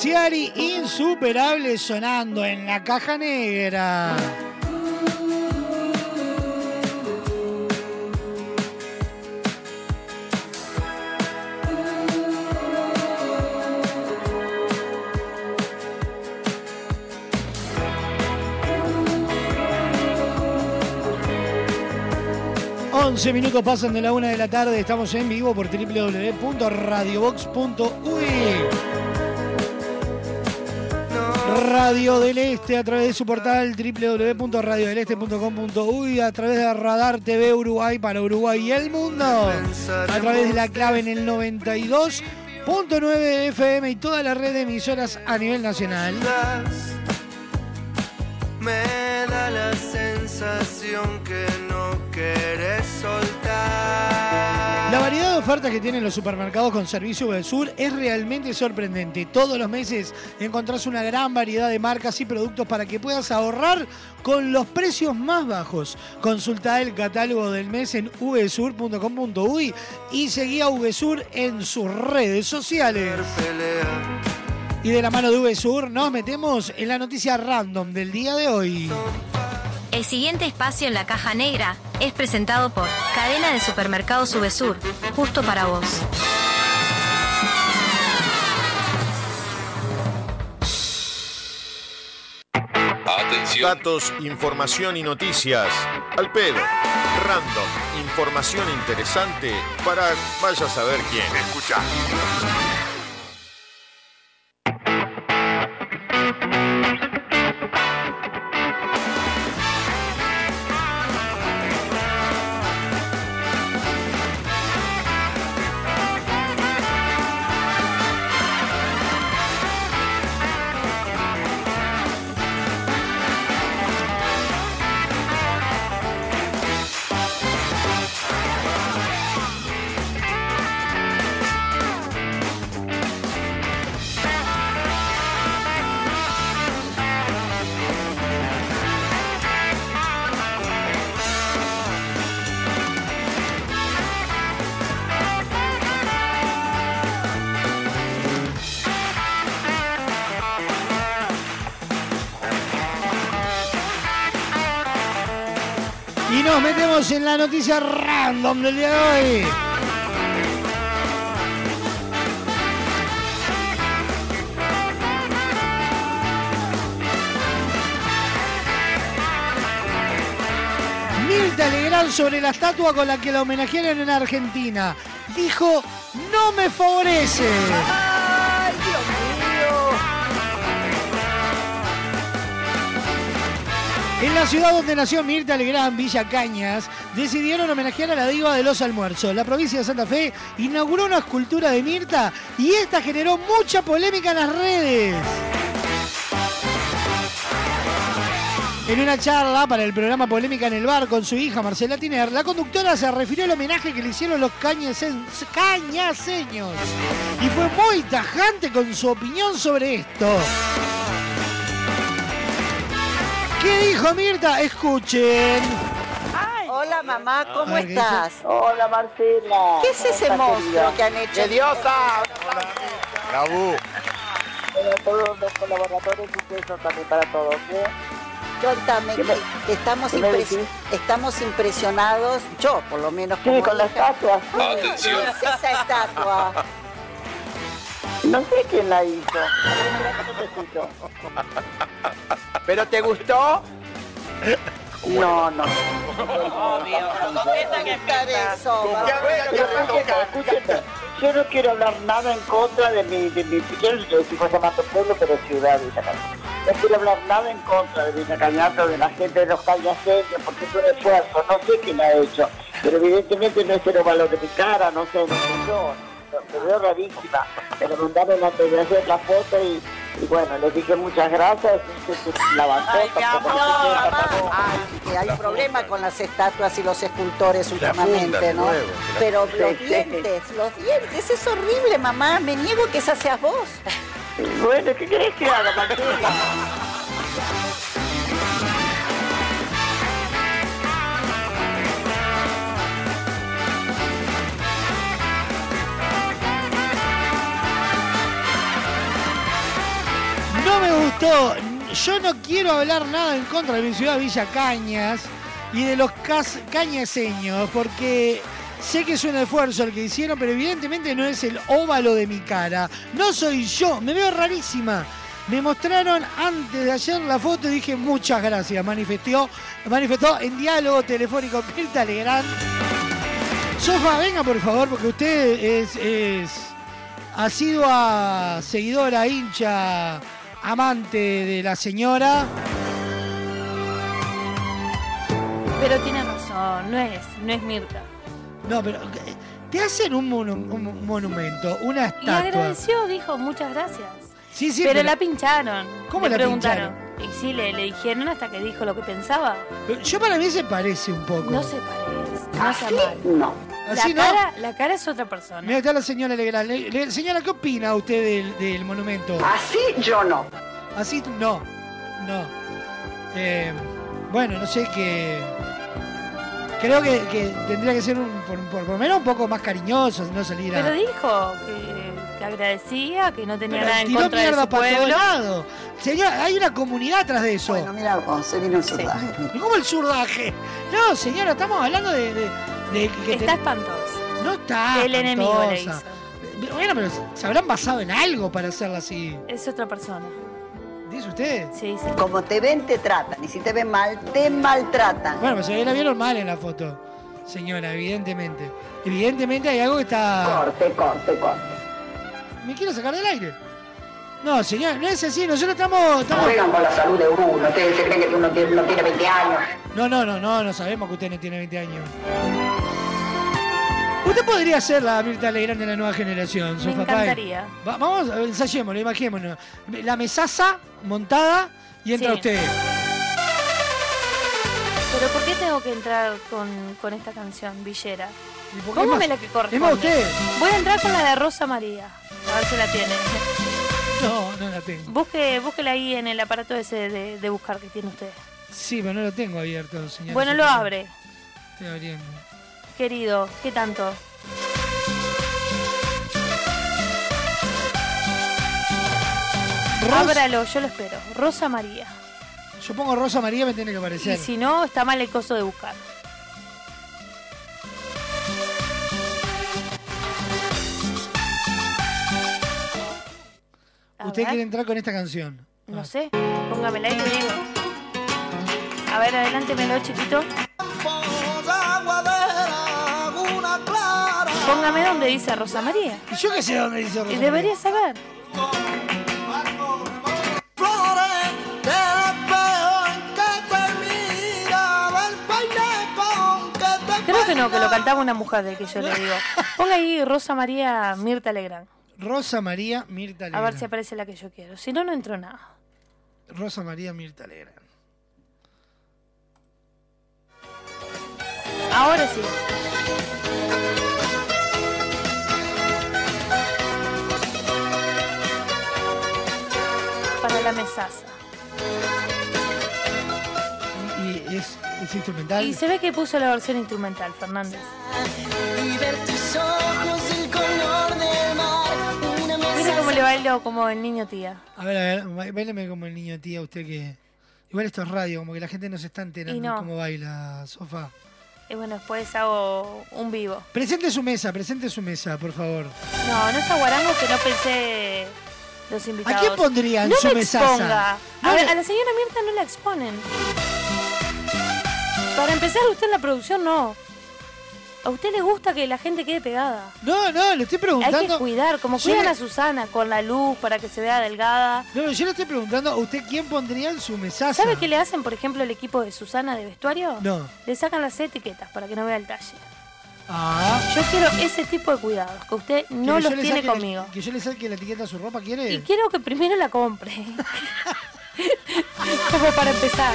[SPEAKER 6] Branciari, insuperable sonando en la caja negra. Once minutos pasan de la una de la tarde, estamos en vivo por www.radiobox.uy. Radio del Este a través de su portal www.radiodeleste.com.uy, a través de Radar TV Uruguay para Uruguay y el mundo, a través de la clave en el 92.9 FM y toda la red de emisoras a nivel nacional.
[SPEAKER 1] Me da la sensación que
[SPEAKER 6] ofertas que tienen los supermercados con servicio Sur es realmente sorprendente. Todos los meses encontrás una gran variedad de marcas y productos para que puedas ahorrar con los precios más bajos. Consulta el catálogo del mes en vsur.com.uy y seguí a VSUR en sus redes sociales. Y de la mano de VSUR nos metemos en la noticia random del día de hoy.
[SPEAKER 3] El siguiente espacio en la caja negra es presentado por Cadena de Supermercados Subesur, justo para vos.
[SPEAKER 4] Atención. Datos, información y noticias. Al pedo. Random. Información interesante para vaya a saber quién. Escucha.
[SPEAKER 6] Noticia random del día de hoy. Mirta Legrand sobre la estatua con la que la homenajearon en Argentina. Dijo, no me favorece.
[SPEAKER 28] ¡Ay, Dios mío!
[SPEAKER 6] En la ciudad donde nació Mirta Legrand, Villa Cañas, decidieron homenajear a la diva de los almuerzos. La provincia de Santa Fe inauguró una escultura de Mirta y esta generó mucha polémica en las redes. En una charla para el programa Polémica en el Bar con su hija Marcela Tiner, la conductora se refirió al homenaje que le hicieron los cañaseños y fue muy tajante con su opinión sobre esto. ¿Qué dijo Mirta? Escuchen.
[SPEAKER 29] Hola mamá, ¿cómo
[SPEAKER 6] ¿qué
[SPEAKER 29] estás?
[SPEAKER 30] Hola Marcela.
[SPEAKER 29] ¿Qué es ese
[SPEAKER 30] ¿Cómo estás,
[SPEAKER 29] monstruo
[SPEAKER 30] querida?
[SPEAKER 29] que han hecho?
[SPEAKER 30] ¡De diosa!
[SPEAKER 4] Bravo.
[SPEAKER 30] Para todos los colaboradores y beso también para todos. ¿eh?
[SPEAKER 29] Contame,
[SPEAKER 30] ¿Qué me-
[SPEAKER 29] que, que estamos,
[SPEAKER 30] qué
[SPEAKER 29] impres- impresionados, yo por lo menos
[SPEAKER 30] Sí, con la estatua.
[SPEAKER 29] ¿Qué es esa estatua?
[SPEAKER 30] No sé quién la hizo. (laughs)
[SPEAKER 31] ¿Pero te gustó?
[SPEAKER 30] No, no.
[SPEAKER 29] Obvio,
[SPEAKER 30] escúcheme, escúcheme. Yo no quiero hablar nada en contra de mi, de mi yo de Mato Pueblo, pero ciudad de Villa. No quiero hablar nada en contra de Villa Cañato, de la gente de los cañaseños, porque es un esfuerzo, no sé quién ha hecho. Pero evidentemente no es cero valor de mi cara, no sé, no sé yo. Me veo rarísima. Me mandaron hacer la foto y, y bueno, les dije muchas gracias. la
[SPEAKER 29] ay, que hay problema con las estatuas y los escultores
[SPEAKER 30] La
[SPEAKER 29] últimamente, ¿no? Pero los dientes, los dientes, es horrible, mamá. Me niego que esa seas vos.
[SPEAKER 30] Bueno, ¿qué querés que haga, (laughs) Marcela?
[SPEAKER 6] todo, yo no quiero hablar nada en contra de mi ciudad Villa Cañas y de los cañaseños, porque sé que es un esfuerzo el que hicieron, pero evidentemente no es el óvalo de mi cara. No soy yo, me veo rarísima. Me mostraron antes de ayer la foto y dije muchas gracias. Manifestó, manifestó en diálogo telefónico (laughs) Mirta Legrand. Sofa, venga por favor, porque usted es, es asidua seguidora, hincha, amante de la señora.
[SPEAKER 21] Pero tiene razón, no es, no es Mirta.
[SPEAKER 6] No, pero eh, te hacen un, monu- un monumento, una
[SPEAKER 21] Y
[SPEAKER 6] estatua.
[SPEAKER 21] agradeció, dijo, muchas gracias.
[SPEAKER 6] Sí, sí,
[SPEAKER 21] pero,
[SPEAKER 6] pero-
[SPEAKER 21] la pincharon.
[SPEAKER 6] ¿Cómo
[SPEAKER 21] le
[SPEAKER 6] la
[SPEAKER 21] preguntaron. Y sí, le, le dijeron hasta que dijo lo que pensaba.
[SPEAKER 6] Yo para mí se parece un poco.
[SPEAKER 21] No se parece, no sea mal.
[SPEAKER 30] No.
[SPEAKER 21] La cara, la cara es otra persona.
[SPEAKER 6] Mira, está la señora Legrand. Le- le- señora, ¿qué opina usted del, del monumento?
[SPEAKER 30] Así yo no.
[SPEAKER 6] Así no, no. Eh, bueno, no sé qué. Creo que, que tendría que ser un, por, por lo menos un poco más cariñoso, no salir a.
[SPEAKER 21] Pero dijo que, que agradecía, que no tenía
[SPEAKER 6] Pero
[SPEAKER 21] nada en contra de
[SPEAKER 6] mierda
[SPEAKER 21] su
[SPEAKER 6] para todos
[SPEAKER 21] pueblo.
[SPEAKER 6] lados. Señora, hay una comunidad atrás de eso.
[SPEAKER 30] Bueno, mira vos, se vino el surdaje.
[SPEAKER 6] ¿Cómo el surdaje? No, señora, estamos hablando de. de- de que
[SPEAKER 21] Está
[SPEAKER 6] te-
[SPEAKER 21] espantosa.
[SPEAKER 6] No está.
[SPEAKER 21] El enemigo le hizo.
[SPEAKER 6] Bueno, pero se habrán basado en algo para hacerla así.
[SPEAKER 21] Es otra persona.
[SPEAKER 6] ¿Dice usted?
[SPEAKER 21] Sí, sí.
[SPEAKER 30] Como te ven, te tratan. Y si te ven mal, te maltratan.
[SPEAKER 6] Bueno, pues se la vieron mal en la foto, señora, evidentemente. Evidentemente hay algo que está.
[SPEAKER 30] Corte, corte, corte.
[SPEAKER 6] ¿Me quiero sacar del aire? No, señora, no es así, nosotros estamos. estamos...
[SPEAKER 30] Juegan con la salud de uno. Ustedes se creen que uno tiene, no tiene 20 años.
[SPEAKER 6] No, no, no, no, no sabemos que usted no tiene 20 años. Usted podría ser la Mirta Legrand de la nueva generación,
[SPEAKER 21] Me
[SPEAKER 6] Sofá Pai.
[SPEAKER 21] encantaría.
[SPEAKER 6] Va- vamos, ensayémoslo, imaginémonos. La mesaza montada y entra
[SPEAKER 21] Sí.
[SPEAKER 6] usted.
[SPEAKER 21] Pero ¿por qué tengo que entrar con, con esta canción, Villera?
[SPEAKER 6] por qué
[SPEAKER 21] ¿Cómo
[SPEAKER 6] más-
[SPEAKER 21] me la que
[SPEAKER 6] es
[SPEAKER 21] corresponde?
[SPEAKER 6] más usted.
[SPEAKER 21] Voy a entrar con la de Rosa María. A ver si la tiene.
[SPEAKER 6] No, no la tengo.
[SPEAKER 21] Busque, búsquela ahí en el aparato ese de, de buscar que tiene usted.
[SPEAKER 6] Sí, pero no lo tengo abierto, señor.
[SPEAKER 21] Bueno, lo abre.
[SPEAKER 6] Estoy abriendo.
[SPEAKER 21] Querido, ¿qué tanto?
[SPEAKER 6] Ros-
[SPEAKER 21] Ábralo, yo lo espero. Rosa María.
[SPEAKER 6] Yo pongo Rosa María, me tiene que
[SPEAKER 21] Y
[SPEAKER 6] aparecer.
[SPEAKER 21] si no, está mal el coso de buscar. A
[SPEAKER 6] Usted
[SPEAKER 21] ver.
[SPEAKER 6] quiere entrar con esta canción.
[SPEAKER 21] No sé, póngamela y le digo. A ver, adelántemelo, chiquito. Póngame donde dice Rosa María.
[SPEAKER 6] ¿Y yo qué sé dónde dice Rosa
[SPEAKER 21] Y debería saber. Creo que no, que lo cantaba una mujer de que yo le digo. (laughs) Ponga ahí Rosa María Mirta Legrand.
[SPEAKER 6] Rosa María Mirta
[SPEAKER 21] A
[SPEAKER 6] Legrand.
[SPEAKER 21] ver si aparece la que yo quiero. Si no, no entro nada.
[SPEAKER 6] Rosa María Mirta Legrand.
[SPEAKER 21] Ahora sí. Para la mesaza.
[SPEAKER 6] Y es, es instrumental.
[SPEAKER 21] Y se ve que puso la versión instrumental, Fernández. Le bailo como el niño tía.
[SPEAKER 6] A ver, a ver, ba- baileme como el niño tía, usted que. Igual esto es radio, como que la gente no se está enterando
[SPEAKER 21] no.
[SPEAKER 6] cómo baila, sofá.
[SPEAKER 21] Y bueno, después hago un vivo.
[SPEAKER 6] Presente su mesa, presente su mesa, por favor.
[SPEAKER 21] No, no es aguarango que no pensé los invitados.
[SPEAKER 6] quién pondría en
[SPEAKER 21] no
[SPEAKER 6] su
[SPEAKER 21] me
[SPEAKER 6] mesaza? No
[SPEAKER 21] a ver, a la señora Mirta no la exponen. Para empezar, usted en la producción no. A usted le gusta que la gente quede pegada.
[SPEAKER 6] No, no, le estoy preguntando.
[SPEAKER 21] Hay que cuidar, como cuidan
[SPEAKER 6] le-
[SPEAKER 21] a Susana con la luz para que se vea delgada.
[SPEAKER 6] No, no, yo le estoy preguntando a usted quién pondría en su mesaza.
[SPEAKER 21] ¿Sabe qué le hacen, por ejemplo, el equipo de Susana de vestuario?
[SPEAKER 6] No.
[SPEAKER 21] Le sacan las etiquetas para que no vea el talle.
[SPEAKER 6] Ah.
[SPEAKER 21] Yo quiero ese tipo de cuidados, que usted no
[SPEAKER 6] ¿Quiere
[SPEAKER 21] los tiene
[SPEAKER 6] la-
[SPEAKER 21] conmigo.
[SPEAKER 6] que yo le saque la etiqueta a su ropa, ¿quiere?
[SPEAKER 21] Y quiero que primero la compre. (laughs) (laughs) Como para empezar.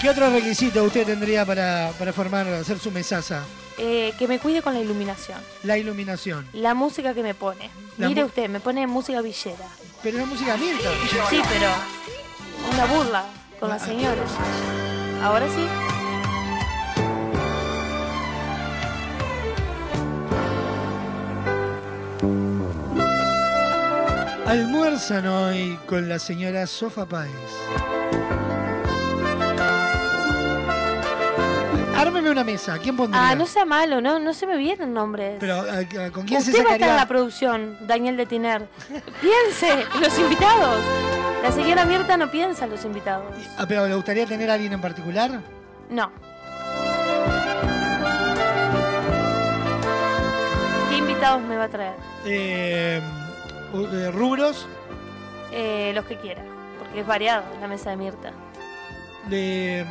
[SPEAKER 6] ¿Qué otro requisito usted tendría para, para formar, hacer su mesaza?
[SPEAKER 21] Eh, que me cuide con la iluminación.
[SPEAKER 6] La iluminación.
[SPEAKER 21] La música que me pone.
[SPEAKER 6] La
[SPEAKER 21] Mire usted, me pone música villera.
[SPEAKER 6] Pero es música Mirta.
[SPEAKER 21] Sí, pero una burla con la señora. Ahora sí.
[SPEAKER 6] almuerzan hoy con la señora Sofa Páez. Ármeme una mesa. ¿Quién pondría?
[SPEAKER 21] Ah, no sea malo, no, no se me vienen nombres.
[SPEAKER 6] Pero, ¿a- a- ¿con quién se
[SPEAKER 21] Usted va a estar en
[SPEAKER 6] sacaría?
[SPEAKER 21] la producción, Daniel de Tiner. Piense, los invitados. La señora Mirta no piensa en los invitados.
[SPEAKER 6] Ah, pero ¿le gustaría tener a alguien en particular?
[SPEAKER 21] No. ¿Qué invitados me va a traer?
[SPEAKER 6] Eh, eh, rubros
[SPEAKER 21] Eh, los que quiera, porque es variado la mesa de Mirta.
[SPEAKER 6] de,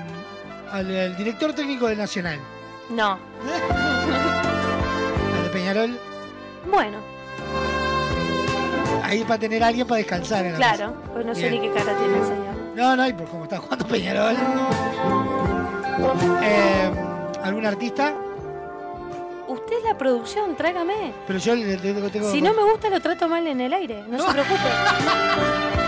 [SPEAKER 6] al, al director técnico de Nacional.
[SPEAKER 21] No.
[SPEAKER 6] Al de Peñarol.
[SPEAKER 21] Bueno,
[SPEAKER 6] Ahí para tener a alguien para descansar en la
[SPEAKER 21] claro,
[SPEAKER 6] mesa.
[SPEAKER 21] pues no sé ni qué cara tiene el señor.
[SPEAKER 6] No, no, y por cómo está jugando Peñarol. Eh, ¿Algún artista?
[SPEAKER 21] Usted es la producción, tráigame.
[SPEAKER 6] Pero yo le- tengo.
[SPEAKER 21] Si no me gusta, lo trato mal en el aire. No, se preocupe. (laughs)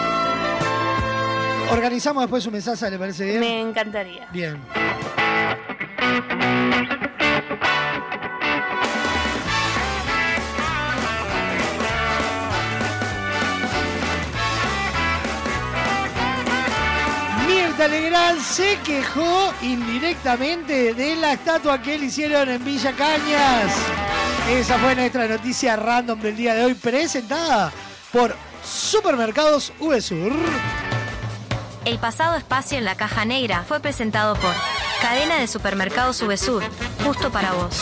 [SPEAKER 6] Organizamos después su mensaje, ¿le parece bien?
[SPEAKER 21] Me encantaría.
[SPEAKER 6] Bien. Mirta Legrand se quejó indirectamente de la estatua que le hicieron en Villa Cañas. Esa fue nuestra noticia random del día de hoy, presentada por Supermercados VSUR.
[SPEAKER 20] El pasado espacio en la caja negra fue presentado por Cadena de Supermercados Subesur, justo para vos.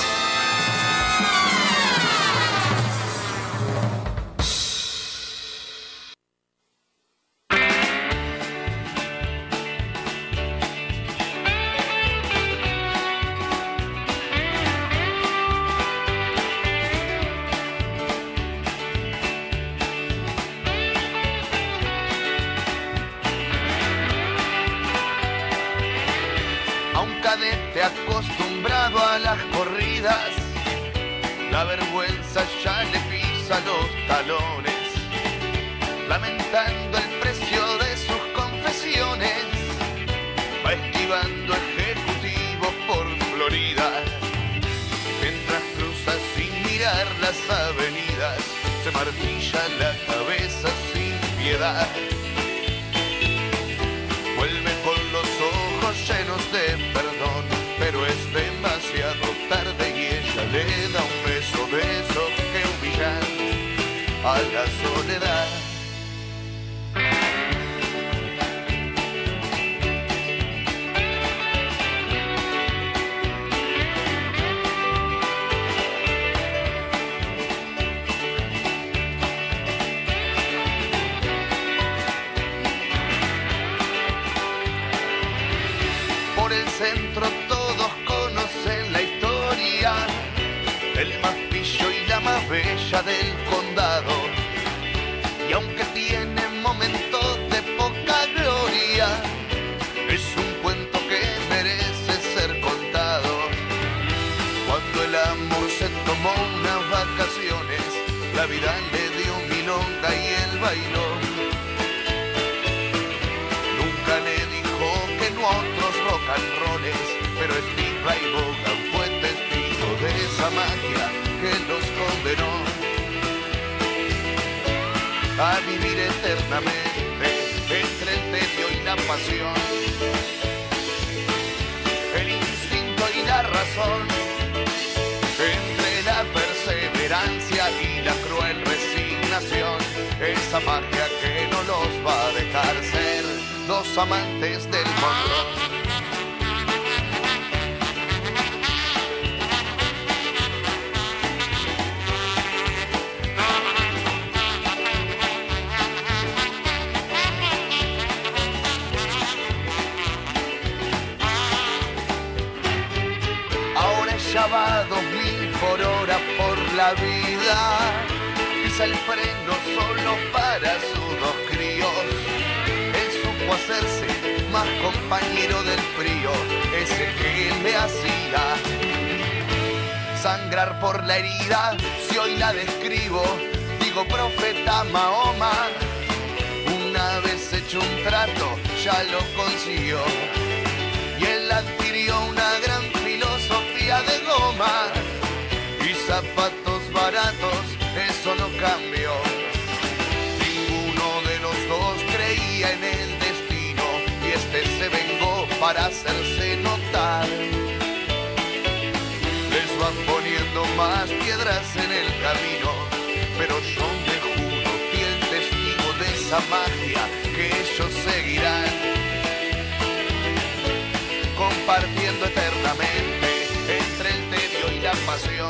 [SPEAKER 20] Compartiendo eternamente entre el tedio y la pasión,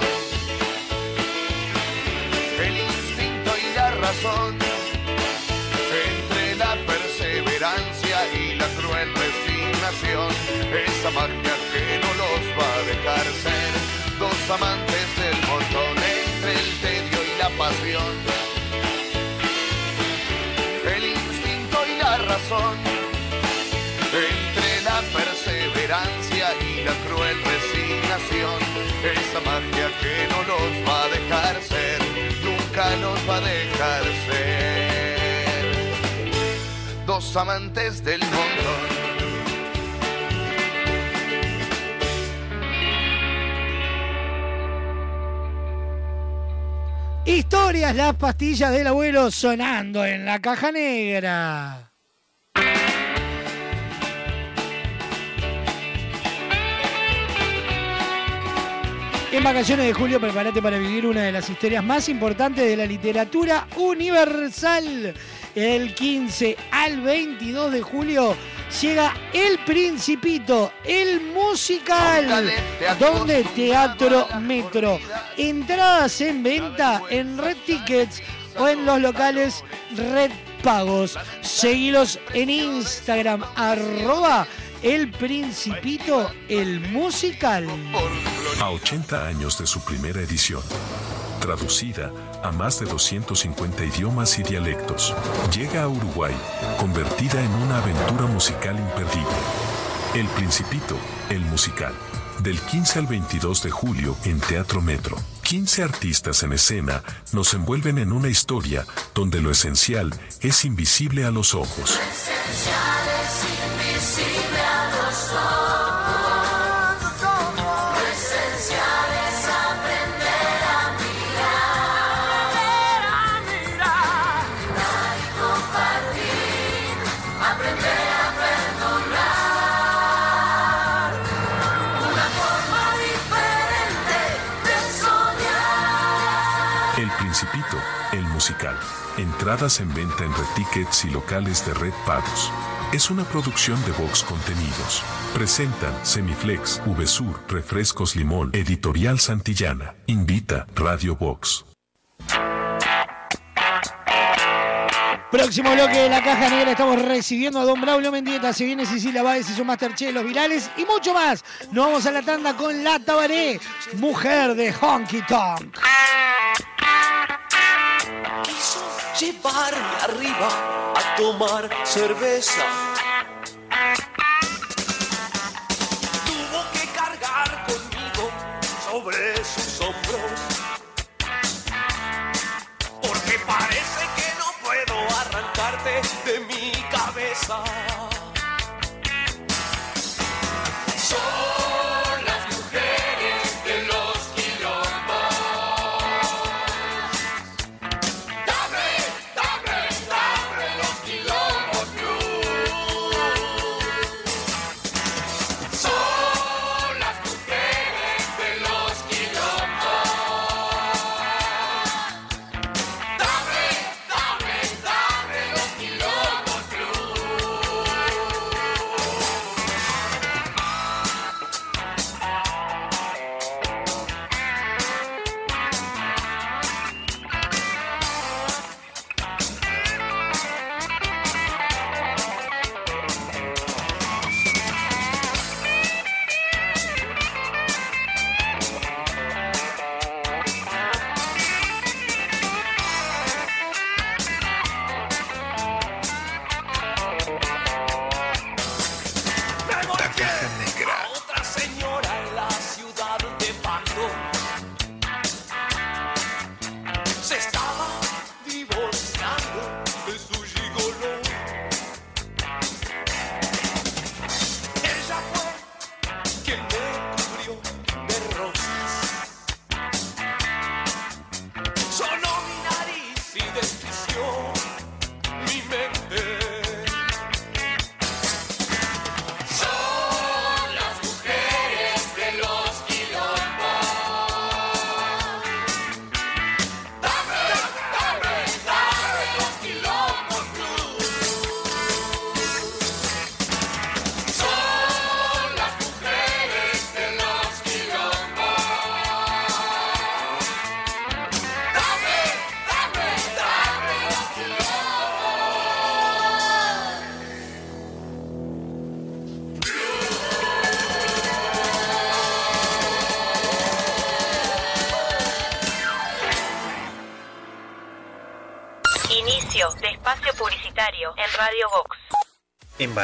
[SPEAKER 20] el instinto y la razón, entre la perseverancia y la cruel resignación, esa magia que no los va a dejar ser dos amantes del montón entre el tedio y la pasión, el instinto y la razón resignación, esa magia que no los va a dejar ser, nunca nos va a dejar ser. Dos amantes del montón.
[SPEAKER 6] Historias, las pastillas del abuelo sonando en la caja negra. En vacaciones de julio prepárate para vivir una de las historias más importantes de la literatura universal. El 15 al 22 de julio llega El Principito, el musical, donde Teatro Metro. Entradas en venta en Red Tickets o en los locales Red Pagos. Seguilos en Instagram, arroba El Principito, el musical.
[SPEAKER 15] A 80 años de su primera edición, traducida a más de 250 idiomas y dialectos, llega a Uruguay, convertida en una aventura musical imperdible. El Principito, el musical. Del 15 al 22 de julio en Teatro Metro. 15 artistas en escena nos envuelven en una historia donde lo esencial es invisible a los ojos.
[SPEAKER 32] Esencial es invisible a
[SPEAKER 15] musical. Entradas en venta en Red Tickets y locales de Red Pagos. Es una producción de Vox Contenidos. Presentan Semiflex, VSUR, Refrescos Limón, Editorial Santillana. Invita Radio Vox.
[SPEAKER 6] Próximo bloque de la caja negra estamos recibiendo a Don Braulio Mendieta, se viene Cecilia Báez y su Masterchef, los virales y mucho más. Nos vamos a la tanda con La Tabaré, mujer de Honky Tonk.
[SPEAKER 33] Llevarme arriba a tomar cerveza. Tuvo que cargar conmigo sobre sus hombros. Porque parece que no puedo arrancarte de mi cabeza.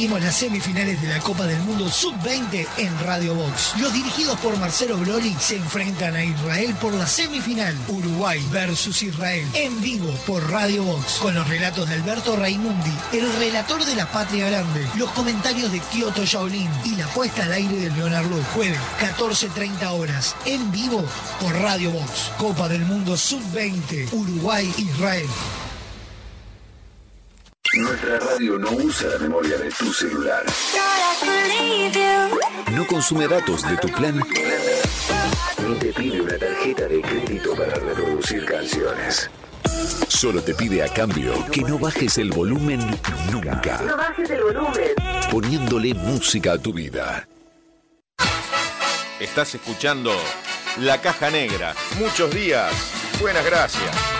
[SPEAKER 10] Vivimos las semifinales de la Copa del Mundo Sub-20 en Radio Box. Los dirigidos por Marcelo Broli se enfrentan a Israel por la semifinal. Uruguay versus Israel en vivo por Radio Box. Con los relatos de Alberto Raimundi, el relator de la Patria Grande, los comentarios de Kyoto Shaolin y la puesta al aire de Leonardo. Jueves, 14.30 horas, en vivo por Radio Box. Copa del Mundo Sub-20, Uruguay-Israel.
[SPEAKER 16] Nuestra radio no usa la memoria de tu celular. No consume datos de tu plan. Ni te pide una tarjeta de crédito para reproducir canciones. Solo te pide a cambio que no bajes el volumen nunca.
[SPEAKER 34] No bajes el volumen.
[SPEAKER 16] Poniéndole música a tu vida.
[SPEAKER 4] Estás escuchando La Caja Negra. Muchos días. Buenas gracias.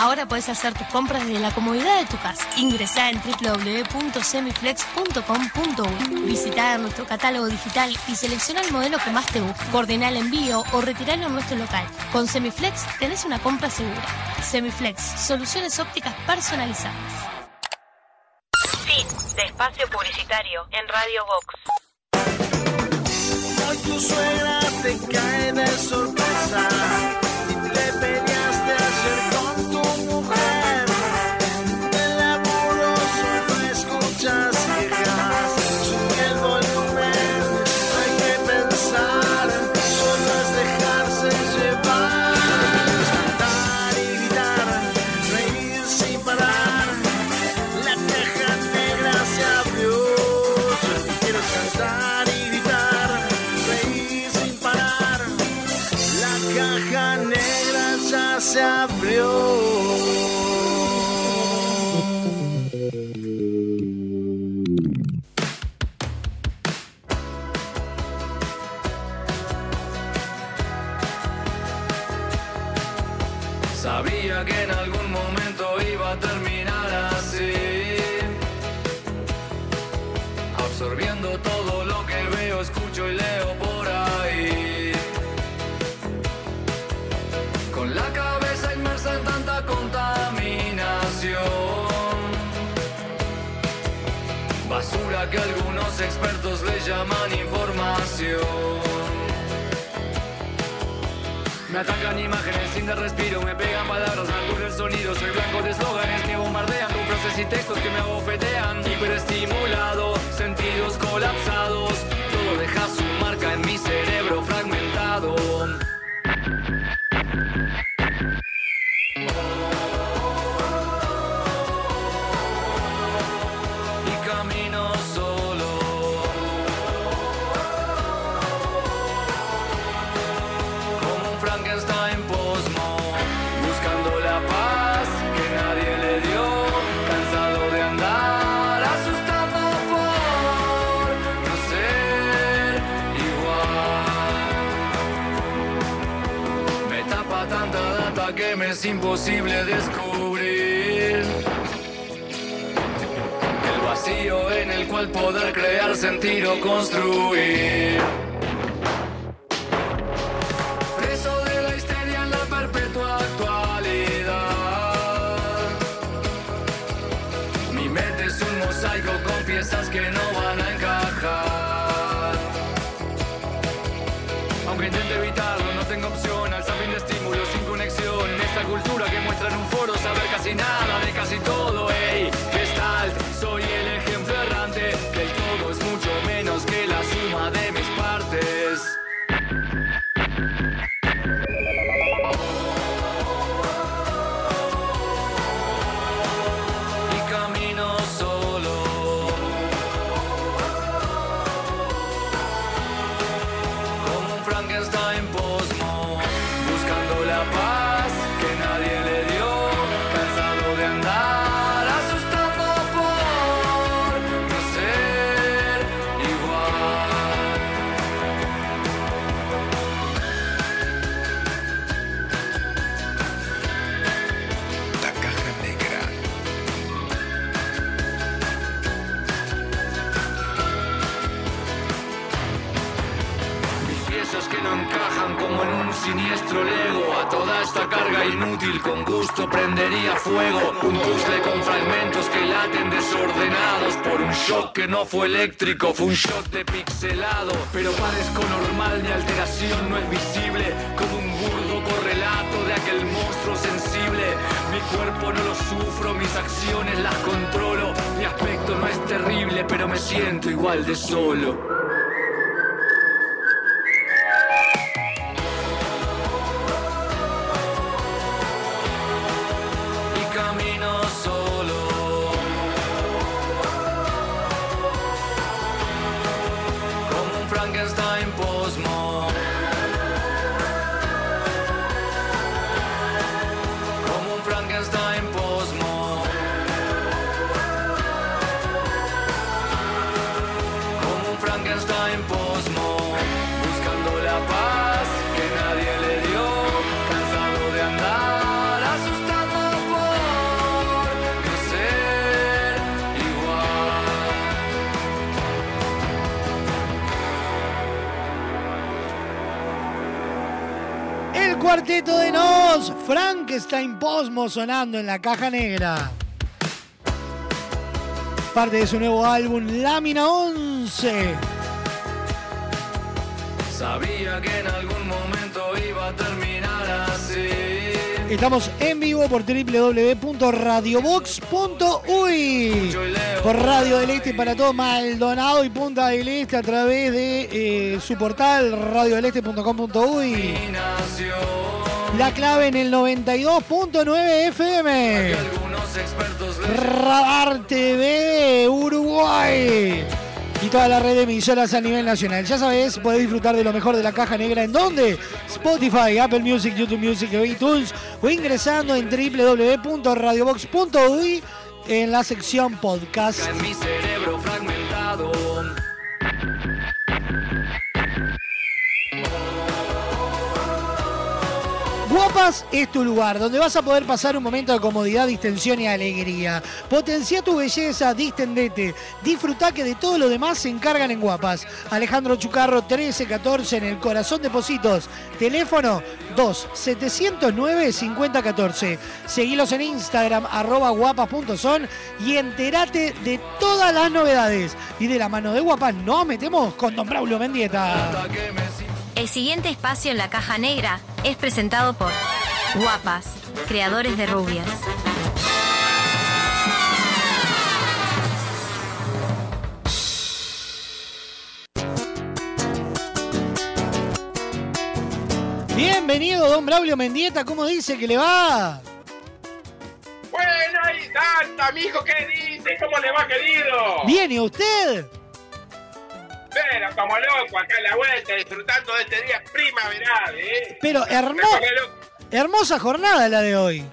[SPEAKER 21] Ahora puedes hacer tus compras desde la comodidad de tu casa. Ingresa en www.semiflex.com.uy. Visita nuestro catálogo digital y selecciona el modelo que más te guste. Coordina el envío o retirarlo en nuestro local. Con Semiflex tenés una compra segura. Semiflex, soluciones ópticas personalizadas.
[SPEAKER 3] Sí, de espacio publicitario en Radio Vox.
[SPEAKER 1] Tu te cae de sorpresa.
[SPEAKER 35] Me atacan imágenes sin dar respiro, me pegan palabras, me aturde el sonido. Soy blanco de eslóganes que bombardean con frases y textos que me abofetean. Hiperestimulado, sentidos colapsados. es imposible descubrir. El vacío en el cual poder crear, sentir o construir. muestra en un foro saber casi nada de casi todo, ey. esta carga inútil con gusto prendería fuego. Un puzzle con fragmentos que laten desordenados por un shock que no fue eléctrico fue un shock de pixelado. Pero parezco normal mi alteración no es visible como un burdo correlato de aquel monstruo sensible. Mi cuerpo no lo sufro mis acciones las controlo mi aspecto no es terrible pero me siento igual de solo.
[SPEAKER 6] Cuarteto de Nos, Frankenstein Posmo sonando en la caja negra. Parte de su nuevo álbum Lámina 11.
[SPEAKER 35] Sabía que en algún momento iba a terminar así.
[SPEAKER 6] Estamos en vivo por www.radiobox.uy. Por Radio del Este para todo Maldonado y Punta del Este a través de eh, su portal radiodeleste.com.uy. La clave en el 92.9 FM Radar TV Uruguay y toda la red de emisoras a nivel nacional. Ya sabes, podés disfrutar de lo mejor de la caja negra en donde Spotify, Apple Music, YouTube Music iTunes o ingresando en www.radiobox.uy en la sección podcast.
[SPEAKER 35] en mi cerebro fragmentado.
[SPEAKER 6] Guapas es tu lugar, donde vas a poder pasar un momento de comodidad, distensión y alegría. Potencia tu belleza, distendete. Disfruta que de todo lo demás se encargan en Guapas. Alejandro Chucarro 1314 en el corazón de Positos. Teléfono 2-709-5014. Seguilos en Instagram, arroba guapas.son y entérate de todas las novedades. Y de la mano de Guapas nos metemos con Don Braulio Mendieta.
[SPEAKER 3] El siguiente espacio en la caja negra es presentado por Guapas, creadores de rubias.
[SPEAKER 6] Bienvenido, don Braulio Mendieta. ¿Cómo dice que le va?
[SPEAKER 36] Bueno, ahí Santa, mijo, ¿qué dice? ¿Cómo le va, querido?
[SPEAKER 6] Bien, ¿y usted?
[SPEAKER 36] Pero como loco, acá en la vuelta, disfrutando de este día primaveral, ¿eh?
[SPEAKER 6] Pero hermosa jornada la de hoy.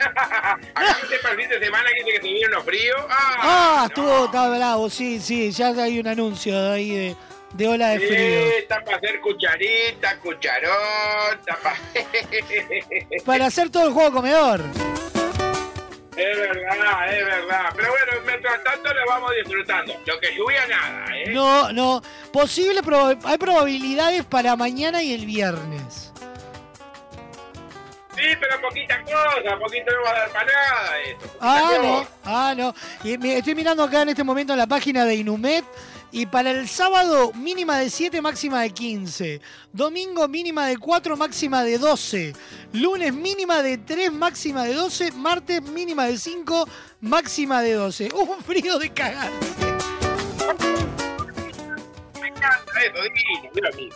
[SPEAKER 6] (laughs)
[SPEAKER 36] Acá sepa el fin de semana que dice que se viene unos fríos.
[SPEAKER 6] Ah,
[SPEAKER 36] Ah,
[SPEAKER 6] estuvo, está bravo, sí, sí. Ya hay un anuncio ahí de, de ola de
[SPEAKER 36] sí,
[SPEAKER 6] frío.
[SPEAKER 36] está para hacer cucharita, cucharón. (laughs) Para
[SPEAKER 6] hacer todo el juego comedor.
[SPEAKER 36] Es verdad, es verdad. Pero bueno, mientras tanto lo vamos disfrutando. Lo que lluvia nada, ¿eh?
[SPEAKER 6] No, no. Posible, proba- hay probabilidades para mañana y el viernes.
[SPEAKER 36] Sí, pero poquita cosa, poquito no va a dar para nada esto.
[SPEAKER 6] Ah,
[SPEAKER 36] cosa.
[SPEAKER 6] no, ah, no. Y me- estoy mirando acá en este momento en la página de Inumet. Y para el sábado, mínima de 7, máxima de 15. Domingo, mínima de 4, máxima de 12. Lunes, mínima de 3, máxima de 12. Martes, mínima de 5, máxima de 12. (laughs) Un frío de cagar.
[SPEAKER 36] Me encanta eso, divino, mira mí.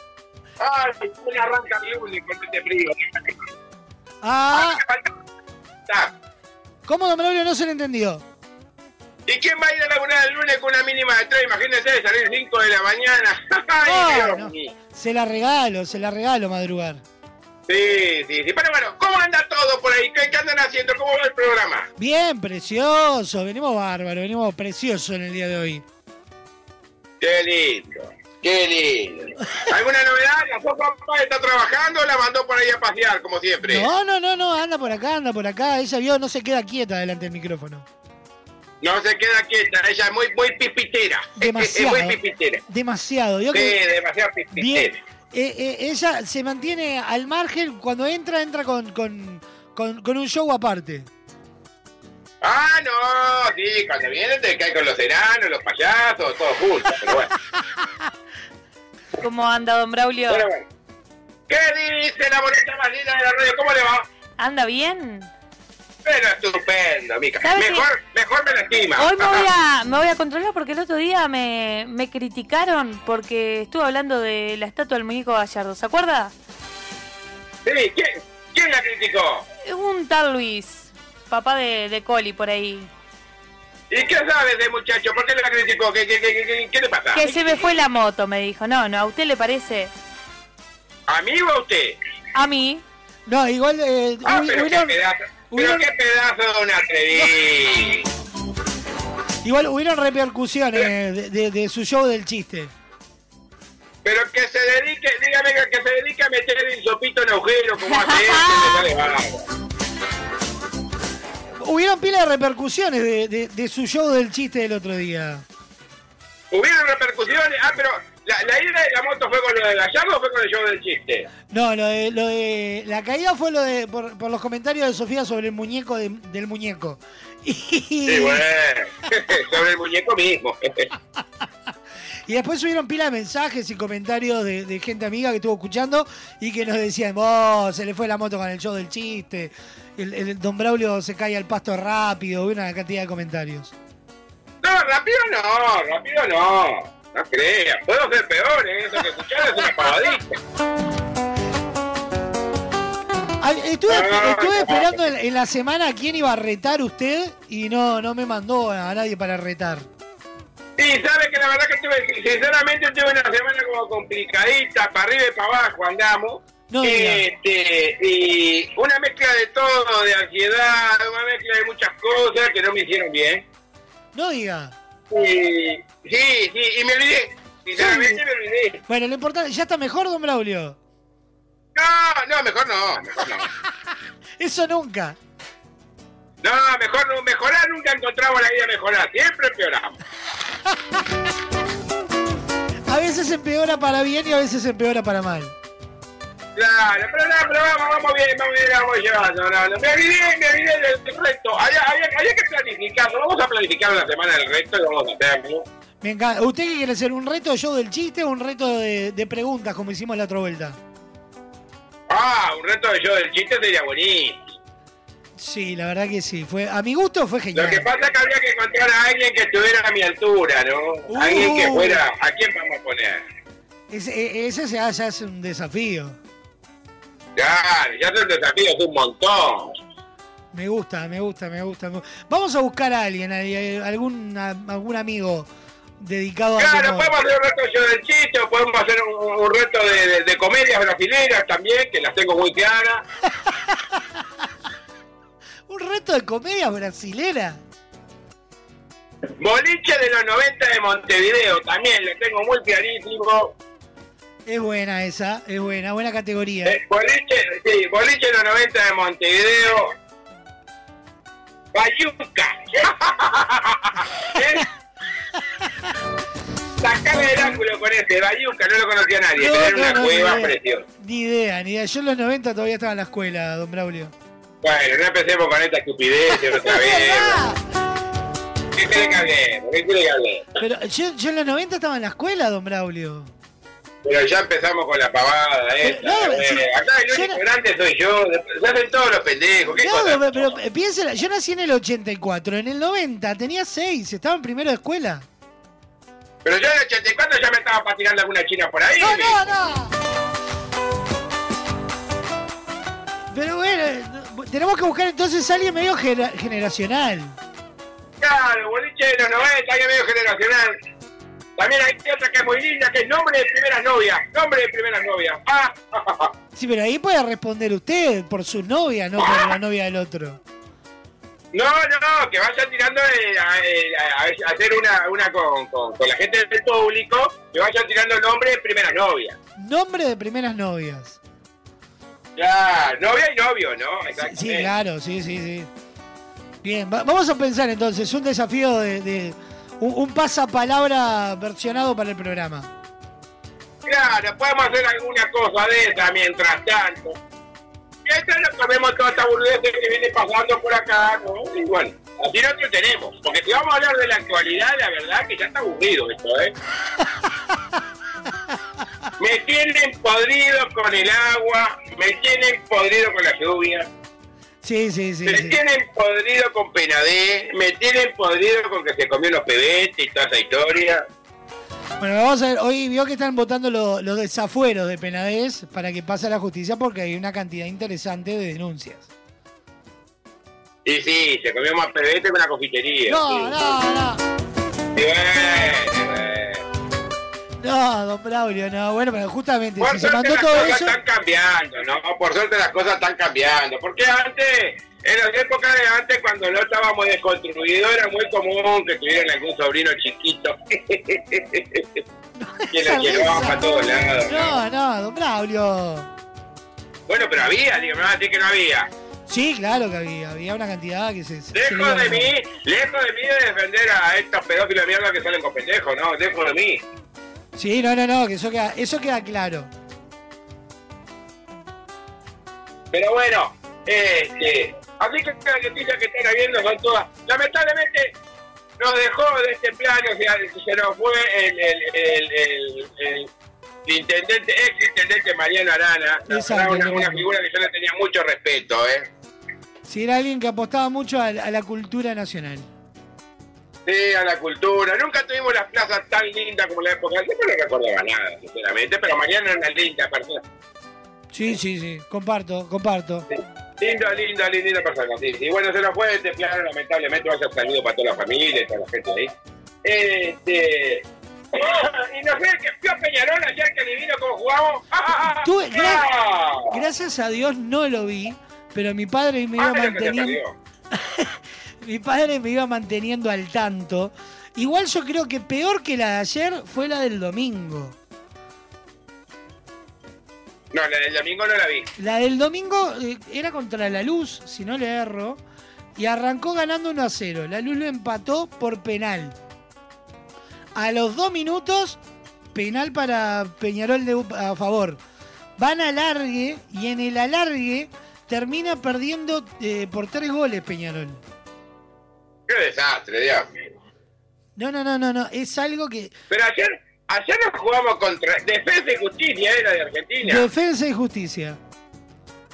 [SPEAKER 36] Ay, le arranca el lunes con este frío.
[SPEAKER 6] Ah. ¿cómo, don Braulio? No se le entendió.
[SPEAKER 36] ¿Y quién va a ir a laburar el lunes con una mínima de 3? Imagínense salir 5 de la mañana. (laughs) Ay,
[SPEAKER 6] Ah,
[SPEAKER 36] Dios.
[SPEAKER 6] Se la regalo, se la regalo madrugar.
[SPEAKER 36] Sí, sí, sí. Pero bueno, ¿cómo anda todo por ahí? ¿Qué, qué andan haciendo? ¿Cómo va el programa?
[SPEAKER 6] Bien, precioso. Venimos bárbaro, venimos precioso en el día de hoy.
[SPEAKER 36] Qué lindo, qué lindo. ¿Alguna novedad? ¿La papá está trabajando o la mandó por ahí a pasear, como siempre?
[SPEAKER 6] No, no, no, no, anda por acá, anda por acá. Ella vio, no se queda quieta delante del micrófono.
[SPEAKER 36] No se queda quieta, ella es muy, muy pipitera.
[SPEAKER 6] Demasiado. (laughs)
[SPEAKER 36] Es muy pipitera.
[SPEAKER 6] Demasiado. Yo
[SPEAKER 36] Sí,
[SPEAKER 6] que-
[SPEAKER 36] demasiado pipitera.
[SPEAKER 6] bien. Eh, eh, ella se mantiene al margen. Cuando entra, entra con, con, con, con un show aparte.
[SPEAKER 36] Ah, no, sí, cuando viene te cae con los enanos, los payasos, todos juntos, pero bueno. (laughs)
[SPEAKER 21] ¿Cómo anda, don Braulio?
[SPEAKER 36] Pero bueno. ¿Qué dice la boleta más linda de la radio? ¿Cómo le va?
[SPEAKER 21] ¿Anda bien?
[SPEAKER 36] Pero estupendo, mica.
[SPEAKER 21] ¿Sabe
[SPEAKER 36] Mejor, mejor me lastima.
[SPEAKER 21] Hoy me voy, a, (laughs) me voy a controlar porque el otro día me, me criticaron porque estuve hablando de la estatua del muñeco Gallardo. ¿Se acuerda?
[SPEAKER 36] Sí, ¿quién, quién la criticó?
[SPEAKER 21] Un tal Luis, papá de, de Coli por ahí.
[SPEAKER 36] ¿Y qué sabe de muchacho? ¿Por qué la criticó? ¿Qué, qué, qué, qué, qué le pasa?
[SPEAKER 21] Que se me fue la moto, me dijo. No, no, ¿a usted le parece?
[SPEAKER 36] ¿A mí o a usted?
[SPEAKER 21] A mí.
[SPEAKER 6] No, igual. Eh,
[SPEAKER 36] Ah, pero pedazo. Pero qué pedazo de un atrevido.
[SPEAKER 6] igual hubieron repercusiones de, de- de su show del chiste.
[SPEAKER 36] Pero que se dedique, dígame que, que se dedique a meter el sopito en agujero como hace este, me sale bárbaro.
[SPEAKER 6] Hubieron pila de repercusiones de, de- de su show del chiste del otro día.
[SPEAKER 36] ¿Hubieron repercusiones? Ah, pero la, la ida de la moto fue con lo de Gallardo o fue con el show del chiste?
[SPEAKER 6] No, lo de, lo de la caída fue lo de por, por los comentarios de Sofía sobre el muñeco de- del muñeco. (laughs) Y,
[SPEAKER 36] Sí, bueno. (laughs) Sobre el muñeco mismo. (laughs)
[SPEAKER 6] Y después subieron pila de mensajes y comentarios de, de gente amiga que estuvo escuchando y que nos decían, oh, se le fue la moto con el show del chiste. El, el Don Braulio se cae al pasto rápido. Una cantidad de comentarios.
[SPEAKER 36] No, rápido no, rápido no. No creas, puedo ser peor, ¿eh? Eso que escuchar es una pavadita.
[SPEAKER 6] Estuve,
[SPEAKER 36] Ah,
[SPEAKER 6] estuve esperando en, en la semana a quién iba a retar usted y no, no me mandó a nadie para retar.
[SPEAKER 36] Sí, sabe que la verdad que tuve, sinceramente tuve una semana como complicadita, para arriba y para abajo andamos.
[SPEAKER 6] No
[SPEAKER 36] este, y una mezcla de todo, de ansiedad, una mezcla de muchas cosas que no me hicieron bien.
[SPEAKER 6] No diga.
[SPEAKER 36] Y, sí, sí, y me olvidé. Sinceramente me olvidé.
[SPEAKER 6] Bueno, lo importante, ¿ya está mejor, don Braulio?
[SPEAKER 36] No, no, mejor no, mejor no. (laughs)
[SPEAKER 6] Eso nunca.
[SPEAKER 36] No, mejor no, mejorar nunca encontramos la vida mejorar, siempre empeoramos. (laughs)
[SPEAKER 6] A veces empeora para bien y a veces empeora para mal.
[SPEAKER 36] Claro, pero no, pero vamos, vamos bien, vamos bien, vamos llevando. No, no, me olvidé, me olvidé del reto. Había, había, había que planificarlo. Vamos a planificar una semana del reto y vamos a hacerlo.
[SPEAKER 6] Me encanta. ¿Usted qué quiere hacer? ¿Un reto yo del chiste o un reto de, de preguntas como hicimos la otra vuelta?
[SPEAKER 36] Ah, un reto de yo del chiste sería buenísimo.
[SPEAKER 6] Sí, la verdad que sí. Fue, a mi gusto fue
[SPEAKER 36] Lo
[SPEAKER 6] genial.
[SPEAKER 36] que pasa es que habría que encontrar a alguien que estuviera a mi altura, ¿no? Alguien que
[SPEAKER 6] Uh.
[SPEAKER 36] fuera. ¿A quién vamos a poner?
[SPEAKER 6] Ese, e- ese ya es un desafío.
[SPEAKER 36] Claro, ya son desafíos un montón.
[SPEAKER 6] Me gusta, me gusta, me gusta. Vamos a buscar a alguien, a- algún, a- algún amigo dedicado a
[SPEAKER 36] Claro, podemos hacer un reto del chiste, o podemos hacer un, un reto de, de- de comedias brasileras también, que las tengo muy claras. (laughs)
[SPEAKER 6] Un reto de comedia brasilera.
[SPEAKER 36] Boliche de los 90 de Montevideo, también lo tengo muy clarísimo.
[SPEAKER 6] Es buena esa, es buena, buena categoría.
[SPEAKER 36] Eh, boliche, sí, boliche de los 90 de Montevideo. Bayuca. (laughs) ¿Eh? Sacame del ángulo con ese, Bayuca, no lo conocía nadie,
[SPEAKER 6] No,
[SPEAKER 36] pero era
[SPEAKER 6] no,
[SPEAKER 36] una
[SPEAKER 6] no,
[SPEAKER 36] cueva preciosa.
[SPEAKER 6] Ni idea, ni idea. Yo en los 90 todavía estaba en la escuela, don Braulio.
[SPEAKER 36] Bueno, no empecemos con esta estupidez otra (laughs) vez. ¿Qué quiere que hablemos? ¿Qué quiere que hablemos?
[SPEAKER 6] Pero yo, yo en los 90 estaba en la escuela, don Braulio.
[SPEAKER 36] Pero ya empezamos con la pavada esta.
[SPEAKER 6] no,
[SPEAKER 36] eh. Acá el
[SPEAKER 6] yo
[SPEAKER 36] único
[SPEAKER 6] no-
[SPEAKER 36] grande soy yo. Se hacen todos los pendejos. ¿Qué
[SPEAKER 6] No,
[SPEAKER 36] cosa?
[SPEAKER 6] pero, pero, piénsela, yo nací en el 84, en el 90 tenía 6, estaba en primero de escuela.
[SPEAKER 36] Pero yo en el 84 ya me estaba patinando alguna china por ahí.
[SPEAKER 6] No, no, no. Pero bueno, tenemos que buscar entonces a alguien medio generacional.
[SPEAKER 36] Claro, boliche de los 90, que medio generacional. También hay otra que es muy linda, que es nombre de primeras novias. Nombre de primeras novias. Ah,
[SPEAKER 6] Sí, pero ahí puede responder usted por su novia, no por la novia del otro.
[SPEAKER 36] No, no, que vayan tirando eh, a, eh, a- a hacer una, una con, con- con la gente del público, que vayan tirando nombre de primeras novias.
[SPEAKER 6] Nombre de primeras novias.
[SPEAKER 36] Ya, novia y novio, ¿no?
[SPEAKER 6] Sí,
[SPEAKER 36] Exactamente.
[SPEAKER 6] claro, sí, sí, sí. Bien, va- vamos a pensar entonces, un desafío de, de- un, un pasapalabra versionado para el programa.
[SPEAKER 36] Claro, podemos hacer alguna cosa de esa mientras tanto. Mientras nos comemos toda esta boludez que viene pasando por acá, ¿no? Y bueno, así nosotros tenemos. Porque si vamos a hablar de la actualidad, la verdad que ya está aburrido esto, ¿eh? (laughs) Me tienen podrido con el agua, me tienen podrido con la lluvia,
[SPEAKER 6] Sí, sí, sí.
[SPEAKER 36] me
[SPEAKER 6] sí.
[SPEAKER 36] tienen podrido con Penadé, me tienen podrido con que se comió los pebetes y toda esa historia.
[SPEAKER 6] Bueno, vamos a ver, hoy vio que están votando lo- los desafueros de Penadez para que pase a la justicia porque hay una cantidad interesante de denuncias.
[SPEAKER 36] Y sí, se comió más pebete que una confitería.
[SPEAKER 6] No,
[SPEAKER 36] sí.
[SPEAKER 6] no, no.
[SPEAKER 36] Y bueno, bueno.
[SPEAKER 6] No, don Braulio, no. Bueno, pero justamente,
[SPEAKER 36] Por
[SPEAKER 6] si se
[SPEAKER 36] suerte
[SPEAKER 6] mandó
[SPEAKER 36] las
[SPEAKER 6] todo
[SPEAKER 36] cosas
[SPEAKER 6] eso.
[SPEAKER 36] están cambiando, ¿no? Por suerte las cosas están cambiando. Porque antes, en las épocas de antes, cuando no estábamos desconstruidos, era muy común que tuvieran algún sobrino chiquito. (laughs) que lo llevaban para todos lados.
[SPEAKER 6] No, no, don Braulio.
[SPEAKER 36] Bueno, pero había, digo, me van a decir que no había.
[SPEAKER 6] Sí, claro que había. Había una cantidad que se. se le
[SPEAKER 36] Lejos de mí, lejos de mí de defender a estos pedófilos de mierda que salen con pendejos, ¿no? Lejos de mí.
[SPEAKER 6] Sí, no, no, no, que eso queda, eso queda claro.
[SPEAKER 36] Pero bueno, este, así que las noticias que están habiendo son todas, lamentablemente, nos dejó de este plano, se nos fue el, el, el, el- el intendente, ex intendente Mariano Arana,
[SPEAKER 6] Exacto,
[SPEAKER 36] una, figura que yo le tenía mucho respeto, ¿eh?
[SPEAKER 6] Si era alguien que apostaba mucho a, la- a la cultura nacional.
[SPEAKER 36] Sí, a la cultura. Nunca tuvimos las plazas tan lindas como la época. Yo no recordaba nada, sinceramente, pero Mariano era una linda persona.
[SPEAKER 6] Sí, sí, sí. Comparto, comparto.
[SPEAKER 36] Lindo, lindo, linda persona, sí. Y bueno, se nos fue este plano, lamentablemente, vaya saludo para toda la familia y toda la gente ahí. Este... (laughs) y no sé, que fui a Peñarol ayer que adivino cómo jugamos. (laughs)
[SPEAKER 6] Tuve- gra-
[SPEAKER 36] ¡Ah!
[SPEAKER 6] gracias a Dios no lo vi, pero mi padre me iba
[SPEAKER 36] Ah, se
[SPEAKER 6] manteniendo. (laughs) mi padre me iba manteniendo al tanto. Igual yo creo que peor que la de ayer fue la del domingo.
[SPEAKER 36] No, la del domingo no la vi.
[SPEAKER 6] La del domingo eh, era contra la luz, si no le erro, y arrancó ganando 1 a 0. La luz lo empató por penal. A los dos minutos, penal para Peñarol de, a favor. Van a alargue y en el alargue termina perdiendo eh, por tres goles Peñarol.
[SPEAKER 36] Qué desastre, Dios mío.
[SPEAKER 6] No, no, no, no, no. Es algo que.
[SPEAKER 36] Pero ayer, ayer nos jugamos contra Defensa y Justicia, era de Argentina.
[SPEAKER 6] Defensa y justicia.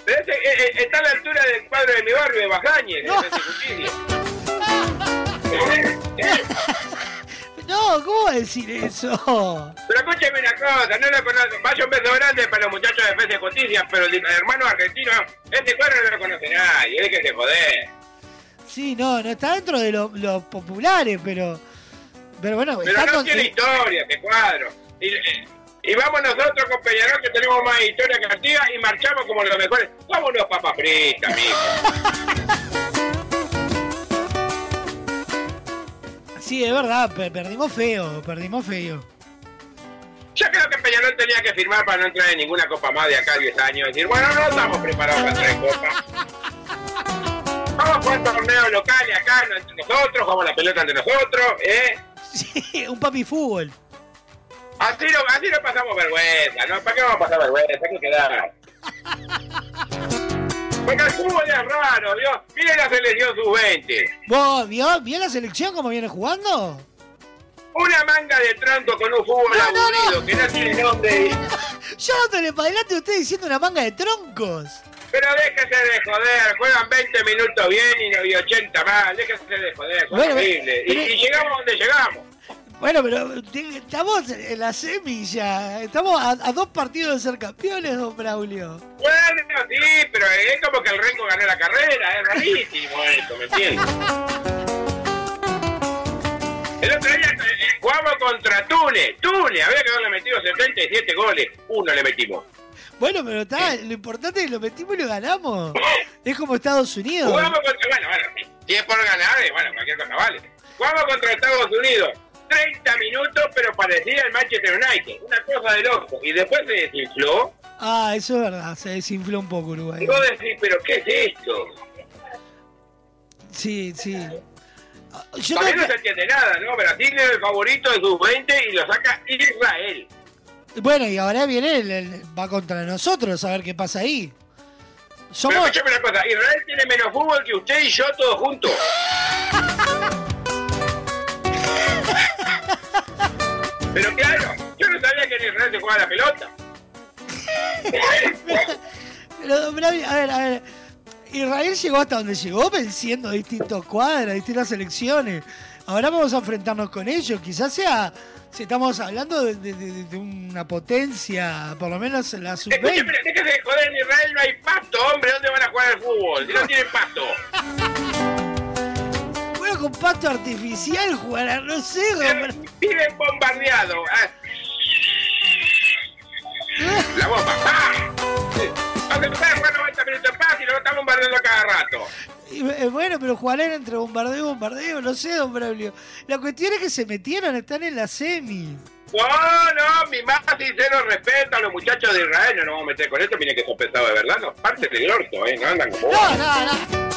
[SPEAKER 36] Pero ese, eh, eh, está a la altura del cuadro de mi barrio de Bajañez, Defensa y Justicia. (laughs)
[SPEAKER 6] No, ¿cómo va a decir eso?
[SPEAKER 36] Pero escúcheme una cosa, no lo conozco. Vaya un beso grande para los muchachos de Defensa y Justicia, pero el hermano argentino, este cuadro no lo conoce nadie, déjese joder.
[SPEAKER 6] Sí, no, no está dentro de lo- los populares, pero. Pero bueno,
[SPEAKER 36] Pero
[SPEAKER 6] está
[SPEAKER 36] no
[SPEAKER 6] con-
[SPEAKER 36] tiene historia este cuadro. Y, y- y vamos nosotros con Peñarol que tenemos más historia que Artigas y marchamos como los mejores. Somos unos papas fritas, amigo.
[SPEAKER 6] Sí, es verdad, pe- perdimos feo, perdimos feo.
[SPEAKER 36] Yo creo que Peñarol tenía que firmar para no entrar en ninguna copa más de acá a 10 años. Decir, bueno, no estamos preparados para entrar en copa. (laughs) Vamos a jugar torneos locales acá no entre nosotros, jugamos la pelota entre nosotros, ¿eh?
[SPEAKER 6] Sí, un papi fútbol.
[SPEAKER 36] Así no, así no pasamos vergüenza, ¿no? ¿Para qué vamos a pasar vergüenza? Hay que quedar. Porque el fútbol es raro, Dios. Mire la selección sub-20.
[SPEAKER 6] ¿Vos vio, vio la selección cómo viene jugando?
[SPEAKER 36] Una manga de tronco con un fútbol
[SPEAKER 6] No, no,
[SPEAKER 36] aburrido que no tiene nombre. (laughs)
[SPEAKER 6] Yo dándole para adelante a usted diciendo una manga de troncos.
[SPEAKER 36] Pero déjese de joder, juegan 20 minutos bien y, no- y 80 mal, déjese de joder,
[SPEAKER 6] Bueno,
[SPEAKER 36] horribles. Y,
[SPEAKER 6] pero-
[SPEAKER 36] y llegamos donde llegamos.
[SPEAKER 6] Bueno, pero estamos en la semi ya. Estamos a, a dos partidos de ser campeones, don Braulio.
[SPEAKER 36] Bueno, sí, pero es como que el Rengo ganó la carrera, es rarísimo esto, ¿me entiendes? El otro día eh, jugamos contra Túnez, Túnez, había que haberle metido 77 goles, uno le metimos.
[SPEAKER 6] Bueno, pero está, lo importante es que lo metimos y lo ganamos. Es como Estados Unidos.
[SPEAKER 36] Jugamos contra, bueno, bueno, si es por ganar, eh, bueno, cualquier cosa vale. Jugamos contra Estados Unidos, 30 minutos, pero parecía el Manchester United, una cosa de loco. Y después se desinfló,
[SPEAKER 6] Ah, eso es verdad, se desinfló un poco Uruguay.
[SPEAKER 36] y vos decís, pero ¿qué es esto?
[SPEAKER 6] Sí, sí. Ah, Yo creo
[SPEAKER 36] no se entiende nada, ¿no? Brasil es el favorito de sus 20 y lo saca Israel.
[SPEAKER 6] Bueno, y ahora viene, el, el- va contra nosotros a ver qué pasa ahí.
[SPEAKER 36] Pero
[SPEAKER 6] Somos...
[SPEAKER 36] escúchame una cosa, Israel tiene menos fútbol que usted y yo todos juntos. (laughs) Pero claro, yo no sabía que en Israel se jugaba la pelota.
[SPEAKER 6] Pero, Braulio, a ver, a ver. Israel llegó hasta donde llegó venciendo distintos cuadras, distintas selecciones. Ahora vamos a enfrentarnos con ellos. Quizás sea, si estamos hablando de, de- de- de una potencia, por lo menos la sub-20.
[SPEAKER 36] Escúchame, déjese de joder, en Israel no hay pasto, hombre, ¿dónde van a jugar al fútbol? Si no tienen pasto.
[SPEAKER 6] Bueno, con pasto artificial jugarán, no sé.
[SPEAKER 36] Viven bombardeados. Ah. La bomba, sabes jugar 90 minutos en paz y lo están bombardeando cada rato.
[SPEAKER 6] Y, eh, bueno, pero jugarán entre bombardeo y bombardeo, no sé, don Braulio. La cuestión es que se metieron, están en la semi.
[SPEAKER 36] No, no, mi más sincero respeto a los muchachos de Israel. No nos vamos a meter con esto, miren que son pesados de verdad. No, parte del orto, ¿eh? No andan como.
[SPEAKER 6] No, no, no.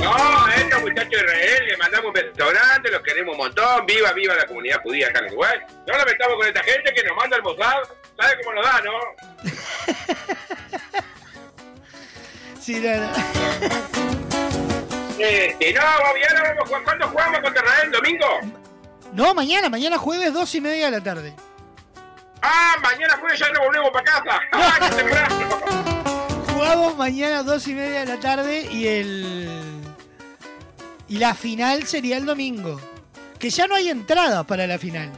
[SPEAKER 36] No, a estos muchachos de Israel le mandamos un beso grande, los queremos un montón. Viva, viva la comunidad judía acá en Uruguay. No nos metamos con esta gente que nos manda el Mossad. ¿Sabe cómo nos da, no? (laughs)
[SPEAKER 6] Sí, no, no. (laughs)
[SPEAKER 36] Este, no, ahora vamos. ¿Cuándo jugamos contra Israel? ¿El domingo?
[SPEAKER 6] No, mañana, mañana jueves, dos y media de la tarde.
[SPEAKER 36] Ah, mañana jueves ya no volvemos para casa. (laughs) ¡Ah, qué!
[SPEAKER 6] Jugamos mañana dos y media de la tarde y el. Y la final sería el domingo. Que ya no hay entradas para la final.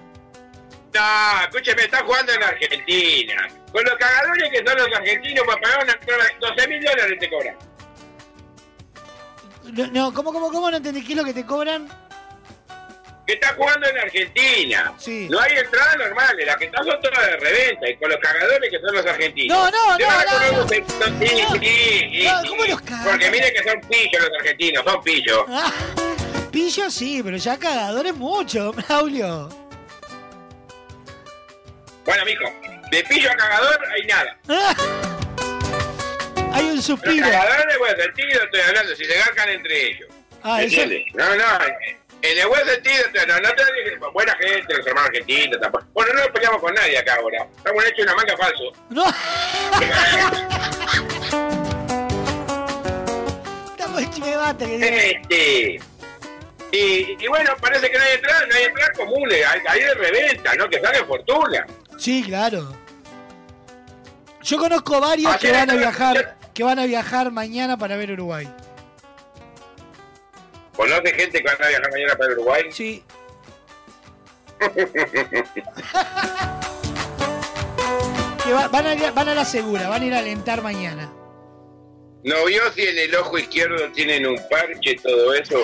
[SPEAKER 36] No, escúcheme, está jugando en Argentina. Con los cagadores que son los argentinos para pagar una entrada, 12 mil dólares te cobran.
[SPEAKER 6] No, no, ¿cómo, cómo, cómo no entendí qué es lo que te cobran?
[SPEAKER 36] Que está jugando en Argentina.
[SPEAKER 6] Sí.
[SPEAKER 36] No hay entradas normales, las que están son todas de reventa y con los cagadores que son los argentinos.
[SPEAKER 6] No, no, no, no, no.
[SPEAKER 36] sector- Sí, sí,
[SPEAKER 6] No. ¿cómo los cagadores?
[SPEAKER 36] Porque miren que son pillos los argentinos, son pillos.
[SPEAKER 6] Ah, pillo sí, pero ya cagadores mucho, (laughs) Braulio.
[SPEAKER 36] Bueno, mijo, de pillo a cagador hay nada.
[SPEAKER 6] Hay un
[SPEAKER 36] Los
[SPEAKER 6] suspiro.
[SPEAKER 36] cagadores, buen sentido estoy hablando, si se garcan entre ellos.
[SPEAKER 6] Ah, eso-.
[SPEAKER 36] No, no, en el buen sentido, no, no te buena gente, los hermanos argentinos, tampoco. Bueno, no nos peleamos con nadie acá ahora. Estamos hechos una manga falso.
[SPEAKER 6] No. (laughs) Estamos hechos de bata. que-
[SPEAKER 36] Este. Y, y bueno, parece que no hay entradas, no hay entradas comunes, hay, hay de reventa, ¿no? Que salen fortuna.
[SPEAKER 6] Sí, claro. Yo conozco varios que
[SPEAKER 36] Ayer
[SPEAKER 6] van a viajar, que van a viajar mañana para ver Uruguay.
[SPEAKER 36] ¿Conoce gente que va a viajar mañana para Uruguay?
[SPEAKER 6] Sí. (laughs) Que va- van, a, van a la segura, van a ir a alentar mañana.
[SPEAKER 36] ¿No vio si en el ojo izquierdo tienen un parche, todo eso?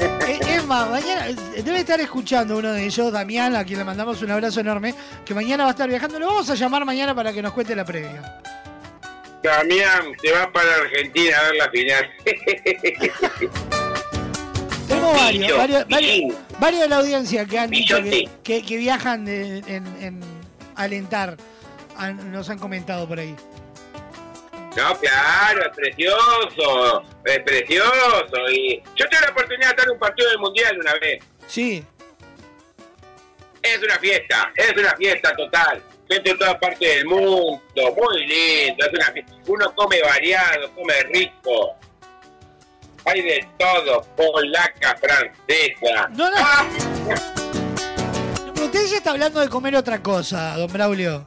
[SPEAKER 36] (laughs)
[SPEAKER 6] Es más, mañana debe estar escuchando uno de ellos, Damián, a quien le mandamos un abrazo enorme, que mañana va a estar viajando. Lo vamos a llamar mañana para que nos cuente la previa.
[SPEAKER 36] Damián, te vas para Argentina a ver la final. (laughs)
[SPEAKER 6] Tenemos varios, varios, varios,
[SPEAKER 36] pillo.
[SPEAKER 6] varios de la audiencia que han dicho que,
[SPEAKER 36] Pillote.
[SPEAKER 6] que- que viajan de- en, en alentar. Nos han comentado por ahí.
[SPEAKER 36] No, claro, es precioso, es precioso. Y yo tuve la oportunidad de estar en un partido del Mundial una vez.
[SPEAKER 6] Sí.
[SPEAKER 36] Es una fiesta, es una fiesta total. Gente de todas partes del mundo, muy lindo, es una fiesta. Uno come variado, come rico. Hay de todo, polaca, francesa.
[SPEAKER 6] No, no. Pero usted ya está hablando de comer otra cosa, don Braulio.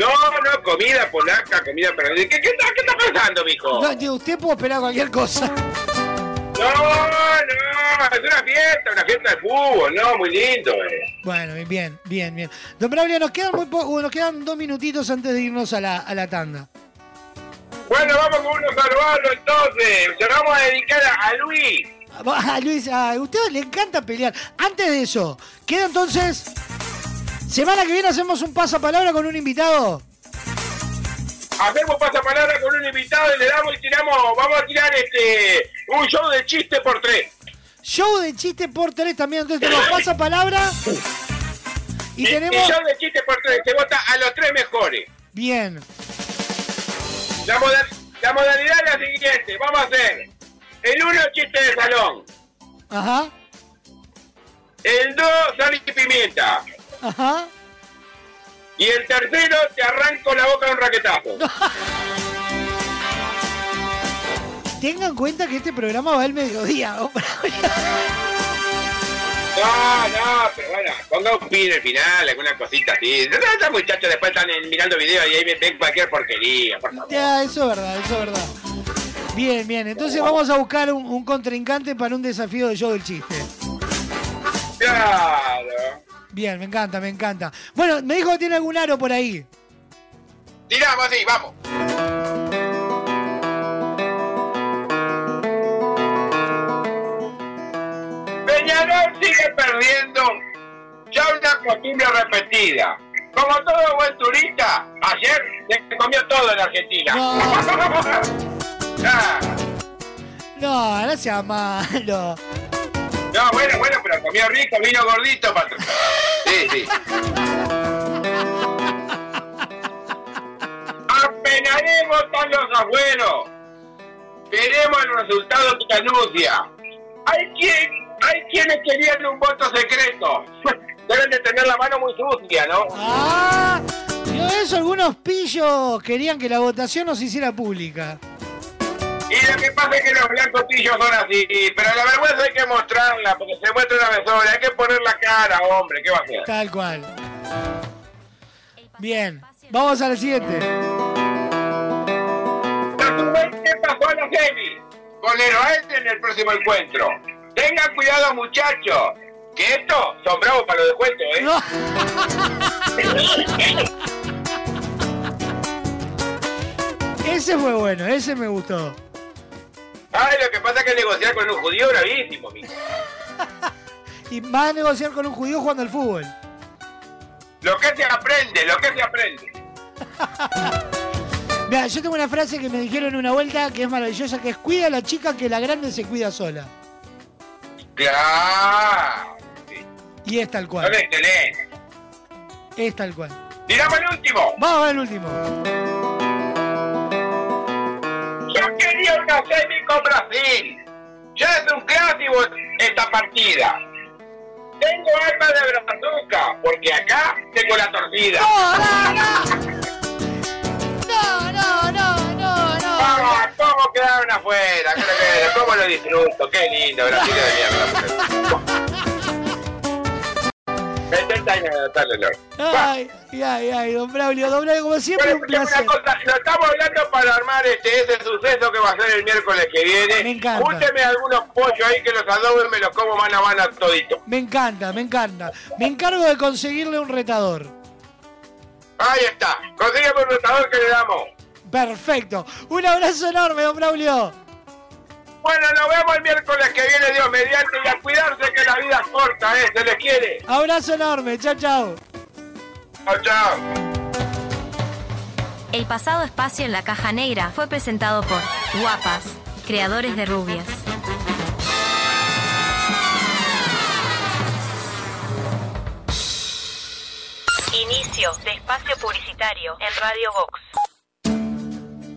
[SPEAKER 36] No, no, comida polaca, comida francesa. ¿Qué, qué, está, ¿Qué está pensando, mijo?
[SPEAKER 6] No, usted puede esperar cualquier cosa.
[SPEAKER 36] No, no, es una fiesta, una fiesta de fútbol, no, muy lindo. eh.
[SPEAKER 6] Bueno, bien, bien, bien. Don Braulio, nos quedan muy po- nos quedan dos minutitos antes de irnos a la, a la tanda.
[SPEAKER 36] Bueno, vamos con unos saludos entonces. Se lo vamos a dedicar a, a Luis.
[SPEAKER 6] Ah, Luis, a usted le encanta pelear. Antes de eso, queda entonces. Semana que viene hacemos un pasapalabra con un invitado.
[SPEAKER 36] Hacemos pasapalabra con un invitado y le damos y tiramos, vamos a tirar este un show de chiste por tres.
[SPEAKER 6] Show de chiste por tres también. Entonces tenemos (coughs) pasapalabra. Y
[SPEAKER 36] El
[SPEAKER 6] tenemos.
[SPEAKER 36] show de chiste por tres se vota a los tres mejores.
[SPEAKER 6] Bien.
[SPEAKER 36] La, moda- la modalidad es la siguiente, vamos a hacer el uno chiste de salón,
[SPEAKER 6] Ajá.
[SPEAKER 36] el dos sal y pimienta
[SPEAKER 6] Ajá.
[SPEAKER 36] y el tercero te arranco la boca de un raquetazo. (laughs)
[SPEAKER 6] Tengan en cuenta que este programa va al mediodía. don Braulio.
[SPEAKER 36] No, (laughs) no, pero bueno, ponga un pin al final, alguna cosita así. Estos muchachos después están mirando videos y ahí ven- cualquier porquería, por favor.
[SPEAKER 6] Ya, eso es verdad, eso es verdad. Bien, bien. Entonces vamos a buscar un, un contrincante para un desafío de show del chiste.
[SPEAKER 36] Claro.
[SPEAKER 6] Bien, me encanta, me encanta. Bueno, me dijo que tiene algún aro por ahí.
[SPEAKER 36] Tiramos así, vamos. Peñarol sigue perdiendo ya una costumbre repetida. Como todo buen turista, ayer se comió todo en Argentina. (laughs) Ah,
[SPEAKER 6] No, no sea malo.
[SPEAKER 36] No, bueno, bueno, pero comió rico, vino gordito, patrón. Sí, sí. Apenaremos están los abuelos. Veremos el resultado que anuncia. Hay quien, hay quienes querían un voto secreto. (laughs) Deben de tener la mano muy sucia, ¿no?
[SPEAKER 6] Ah, eso algunos pillos querían que la votación no se hiciera pública.
[SPEAKER 36] Y lo que pasa es que los blancos pillos son así, pero la vergüenza hay que mostrarla, porque se muestra una vez sola, hay que poner la cara, hombre, ¿qué va a hacer?
[SPEAKER 6] Tal cual. Bien, vamos al siguiente.
[SPEAKER 36] ¿Qué pasó a la semi? Con el en el próximo encuentro. Tengan cuidado, muchachos, que esto son bravos para los descuentos, ¿eh? (laughs)
[SPEAKER 6] Ese fue bueno, ese me gustó.
[SPEAKER 36] Ay, lo que pasa es que negociar con un judío bravísimo, mijo. (laughs)
[SPEAKER 6] Y va a negociar con un judío jugando al fútbol.
[SPEAKER 36] Lo que se aprende, lo que se aprende. (laughs)
[SPEAKER 6] Mira, yo tengo una frase que me dijeron una vuelta que es maravillosa, que es cuida a la chica que la grande se cuida sola.
[SPEAKER 36] Claro.
[SPEAKER 6] Y es tal cual.
[SPEAKER 36] No le tenés.
[SPEAKER 6] Es tal cual.
[SPEAKER 36] Tiramos el último.
[SPEAKER 6] Vamos al último.
[SPEAKER 36] Yo quería una semi con Brasil. Ya es un clásico esta partida. Tengo alma de brazuca, porque acá tengo la torcida.
[SPEAKER 6] No, no, no, no, no.
[SPEAKER 36] Ah, ¿Cómo quedaron afuera? Que- ¿Cómo lo disfruto? Qué lindo, Brasil de mierda. (laughs) 70 años de.
[SPEAKER 6] Ay, ay, ay, don Braulio, don Braulio, como siempre, un
[SPEAKER 36] Escuchame
[SPEAKER 6] placer.
[SPEAKER 36] una cosa, lo estamos hablando para armar este ese suceso que va a ser el miércoles que viene.
[SPEAKER 6] Me encanta.
[SPEAKER 36] Júnteme algunos pollos ahí que los adoben, me los como mano a mano todito.
[SPEAKER 6] Me encanta, me encanta. Me encargo de conseguirle un retador.
[SPEAKER 36] Ahí está. Consígueme un rotador que le damos.
[SPEAKER 6] Perfecto. Un abrazo enorme, don Braulio.
[SPEAKER 36] Bueno, nos vemos el miércoles que viene, Dios mediante, y a cuidarse que la vida es corta, ¿eh? Se les quiere.
[SPEAKER 6] Abrazo enorme. Chao, chao.
[SPEAKER 36] Chao, chao.
[SPEAKER 3] El pasado espacio en la caja negra fue presentado por Guapas, creadores de rubias. Inicio de espacio publicitario en Radio Vox.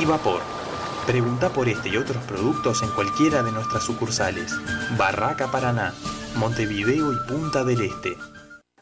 [SPEAKER 12] y vapor. Pregunta por este y otros productos en cualquiera de nuestras sucursales. Barraca Paraná, Montevideo y Punta del Este.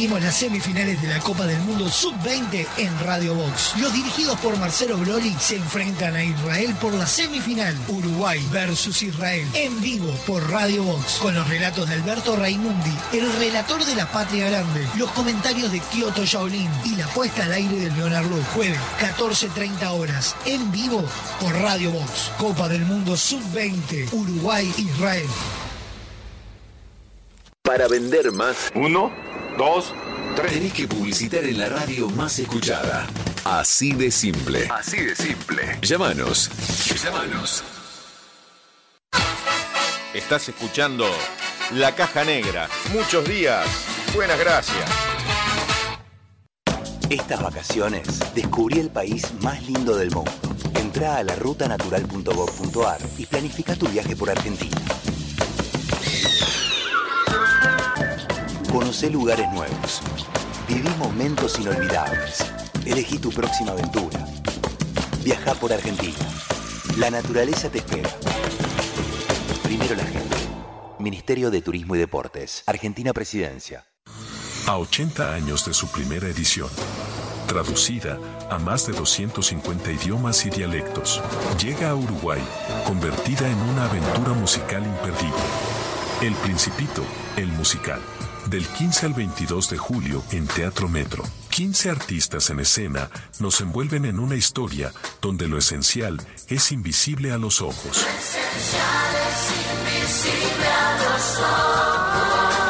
[SPEAKER 6] Vivimos
[SPEAKER 10] las semifinales de la Copa del Mundo Sub-20 en Radio Box. Los dirigidos por Marcelo Broli se enfrentan a Israel por la semifinal. Uruguay versus Israel. En vivo por Radio Box. Con los relatos de Alberto Raimundi, el relator de la Patria Grande. Los comentarios de Kyoto Shaolin y la puesta al aire de Leonardo. Jueves, 14.30 horas. En vivo por Radio Box. Copa del Mundo Sub-20. Uruguay-Israel.
[SPEAKER 16] Para vender más.
[SPEAKER 37] Uno, dos,
[SPEAKER 16] tres. Tenés que publicitar en la radio más escuchada. Así de simple.
[SPEAKER 37] Así de simple.
[SPEAKER 16] Llámanos. Llámanos.
[SPEAKER 4] Estás escuchando La Caja Negra. Muchos días. Buenas gracias.
[SPEAKER 19] Estas vacaciones descubrí el país más lindo del mundo. Entra a la rutanatural.gov.ar y planifica tu viaje por Argentina. Conoce lugares nuevos. Viví momentos inolvidables. Elegí tu próxima aventura. Viaja por Argentina. La naturaleza te espera. Primero la gente. Ministerio de Turismo y Deportes. Argentina Presidencia.
[SPEAKER 15] A 80 años de su primera edición, traducida a más de 250 idiomas y dialectos, llega a Uruguay, convertida en una aventura musical imperdible. El Principito, el musical. Del 15 al 22 de julio en Teatro Metro. 15 artistas en escena nos envuelven en una historia donde lo esencial es invisible a los ojos.
[SPEAKER 38] Esencial es invisible a los ojos.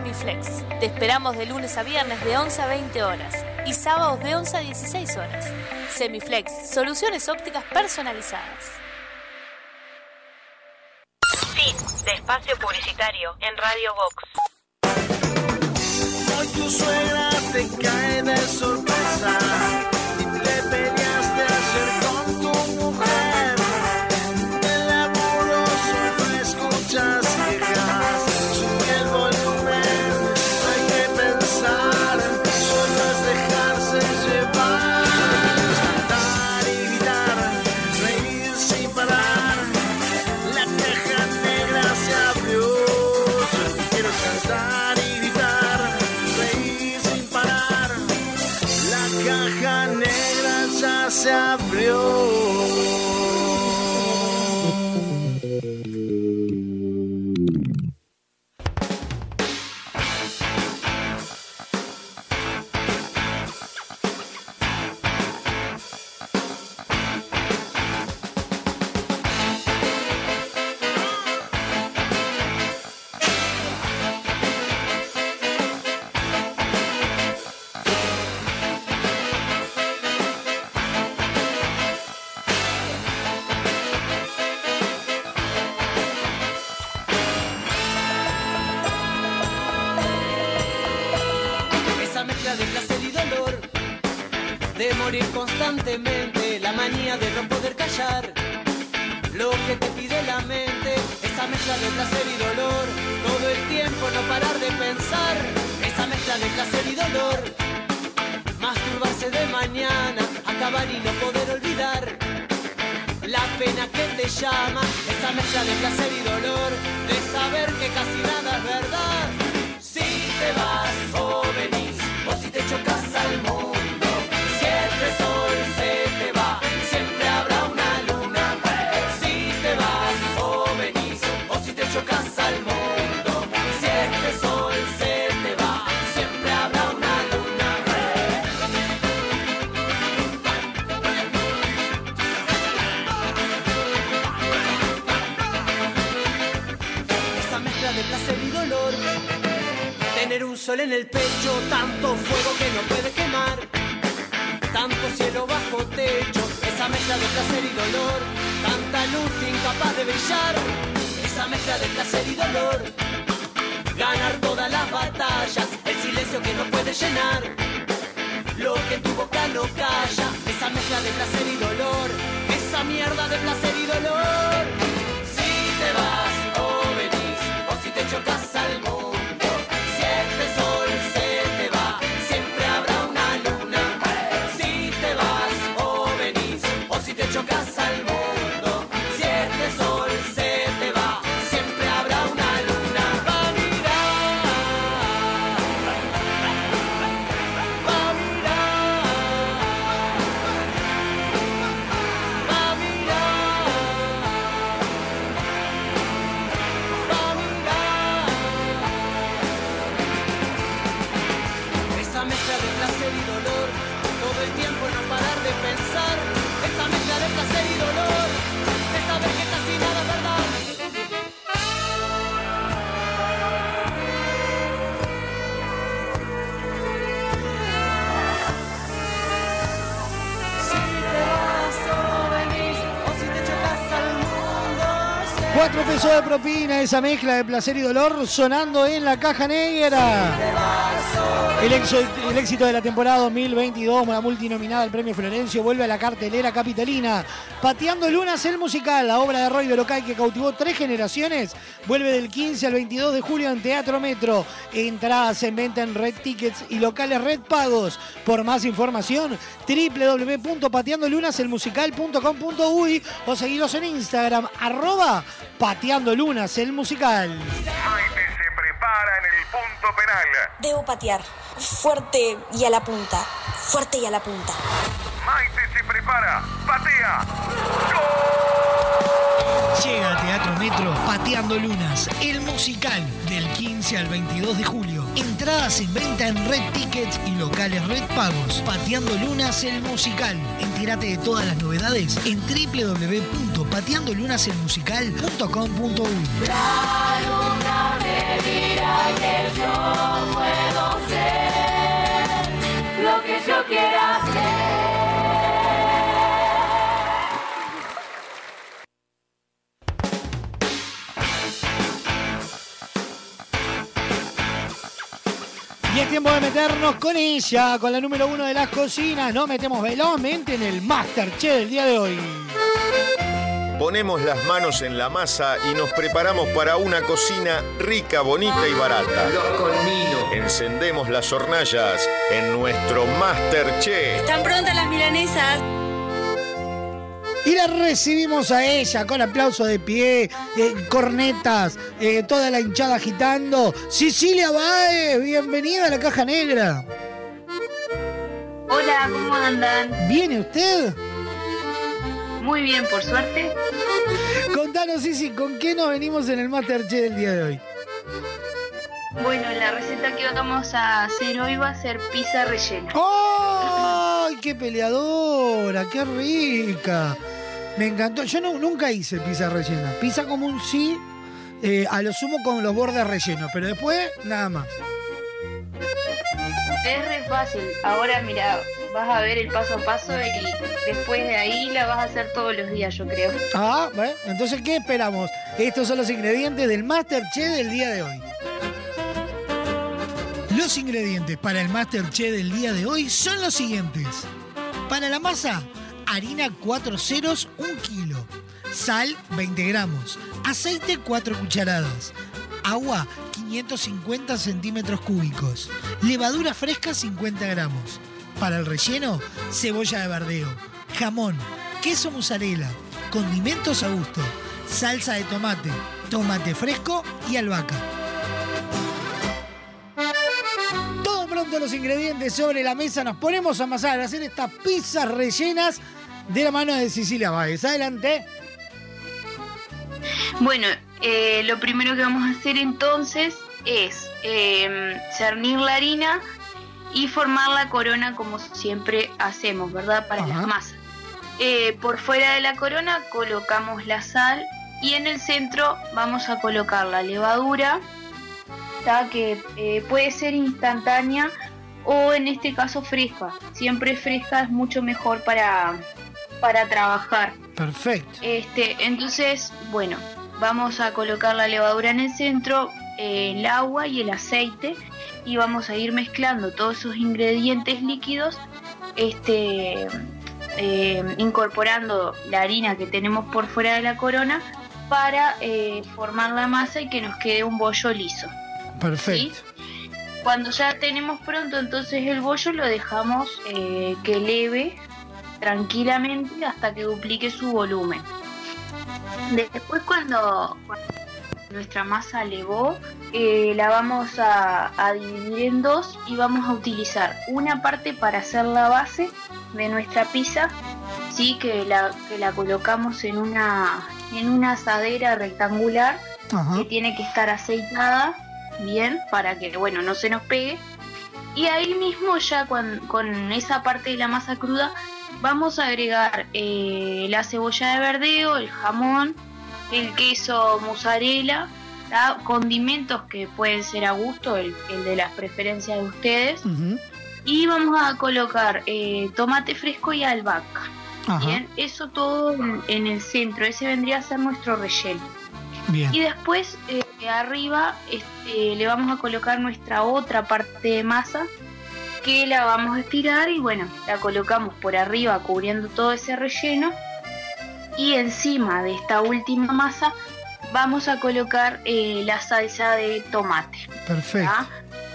[SPEAKER 21] OptiSemiflex. Te esperamos de lunes a viernes de 11 a 20 horas y sábados de 11 a 16 horas. Semiflex, soluciones ópticas personalizadas.
[SPEAKER 3] Fin de espacio publicitario en Radio Vox.
[SPEAKER 1] Hoy tu suegra te cae de sorpresa
[SPEAKER 39] llama, esa mezcla de placer y dolor, de saber que casi nada es verdad. En el pecho, tanto fuego que no puede quemar. Tanto cielo bajo techo, esa mezcla de placer y dolor. Tanta luz incapaz de brillar, esa mezcla de placer y dolor. Ganar todas las batallas, el silencio que no puede llenar. Lo que tu boca no calla, esa mezcla de placer y dolor. Esa mierda de placer y dolor. Si te vas o venís, o si te chocas al
[SPEAKER 6] propina, esa mezcla de placer y dolor sonando en la caja negra. El, éxito de la temporada 2022, la multinominada al premio Florencio, vuelve a la cartelera capitalina. Pateando Lunas, el musical, la obra de Roy Berocay que cautivó tres generaciones, vuelve del 15 al 22 de julio en Teatro Metro. Entradas en venta en Red Tickets y locales Red Pagos. Por más información, www.pateandolunaselmusical.com.uy o seguidos en Instagram, arroba Pateando Lunas, el musical.
[SPEAKER 10] En el punto penal.
[SPEAKER 40] Debo patear. Fuerte y a la punta. Fuerte y a la punta.
[SPEAKER 10] Maite se prepara. Patea.
[SPEAKER 6] Llega a Teatro Metro Pateando Lunas, el musical del 15 al 22 de julio. Entradas en venta en Red Tickets y locales Red Pagos. Pateando Lunas, el musical. Entérate de todas las novedades en www.pateandolunaselmusical.com.uy. tiempo de meternos con ella, con la número uno de las cocinas. Nos metemos velozmente en el Masterchef del día de hoy.
[SPEAKER 4] Ponemos las manos en la masa y nos preparamos para una cocina rica, bonita y barata. Encendemos las hornallas en nuestro Masterchef.
[SPEAKER 40] ¿Están prontas las milanesas?
[SPEAKER 6] Y la recibimos a ella con aplauso de pie, eh, cornetas, eh, toda la hinchada agitando. Cecilia Baez, bienvenida a la caja negra.
[SPEAKER 41] Hola, ¿cómo andan?
[SPEAKER 6] ¿Viene usted?
[SPEAKER 41] Muy bien, por suerte.
[SPEAKER 6] Contanos, Cici, ¿con qué nos venimos en el Masterchef del día de hoy?
[SPEAKER 41] Bueno, la receta que vamos a hacer hoy va a ser pizza rellena.
[SPEAKER 6] ¡Ay, qué peleadora! ¡Qué rica! Me encantó. Yo no- nunca hice pizza rellena. Pizza como un sí, eh, a lo sumo con los bordes rellenos, pero después nada más.
[SPEAKER 41] Es re fácil. Ahora, mira, vas a ver el paso a paso y después de ahí la vas a hacer todos los días, yo creo.
[SPEAKER 6] Ah, bueno, entonces, ¿qué esperamos? Estos son los ingredientes del Masterchef del día de hoy. Los ingredientes para el Masterchef del día de hoy son los siguientes. Para la masa, harina 4 ceros, 1 kilo. Sal, 20 gramos. Aceite, 4 cucharadas. Agua, 550 centímetros cúbicos. Levadura fresca, 50 gramos. Para el relleno, cebolla de verdeo, jamón, queso mozzarella, condimentos a gusto, salsa de tomate, tomate fresco y albahaca. Todo pronto los ingredientes sobre la mesa, nos ponemos a amasar, a hacer estas pizzas rellenas de la mano de Cecilia Báez. Adelante.
[SPEAKER 41] Bueno, eh, lo primero que vamos a hacer entonces es eh, cernir la harina y formar la corona como siempre hacemos, ¿verdad? Para las masas. Eh, por fuera de la corona colocamos la sal y en el centro vamos a colocar la levadura ¿tá? que eh, puede ser instantánea o en este caso fresca. Siempre fresca es mucho mejor para, para trabajar.
[SPEAKER 6] Perfecto.
[SPEAKER 41] Este, entonces, bueno, vamos a colocar la levadura en el centro, el agua y el aceite y vamos a ir mezclando todos esos ingredientes líquidos, este, eh, incorporando la harina que tenemos por fuera de la corona para eh, formar la masa y que nos quede un bollo liso.
[SPEAKER 6] Perfecto.
[SPEAKER 41] Cuando ya tenemos pronto entonces el bollo lo dejamos eh, que eleve tranquilamente hasta que duplique su volumen. Después cuando, cuando nuestra masa elevó, eh, la vamos a, a dividir en dos y vamos a utilizar una parte para hacer la base de nuestra pizza, sí, que la, que la colocamos en una, en una asadera rectangular que tiene que estar aceitada bien para que bueno no se nos pegue. Y ahí mismo ya con, con esa parte de la masa cruda vamos a agregar eh, la cebolla de verdeo, el jamón, el queso mozzarella, ¿tá? condimentos que pueden ser a gusto, el, el de las preferencias de ustedes. Y vamos a colocar eh, tomate fresco y albahaca.
[SPEAKER 6] Ajá.
[SPEAKER 41] Bien, eso todo en, en el centro, ese vendría a ser nuestro relleno.
[SPEAKER 6] Bien.
[SPEAKER 41] Y después eh, arriba este, le vamos a colocar nuestra otra parte de masa que la vamos a estirar y bueno, la colocamos por arriba cubriendo todo ese relleno y encima de esta última masa vamos a colocar eh, la salsa de tomate.
[SPEAKER 6] Perfecto.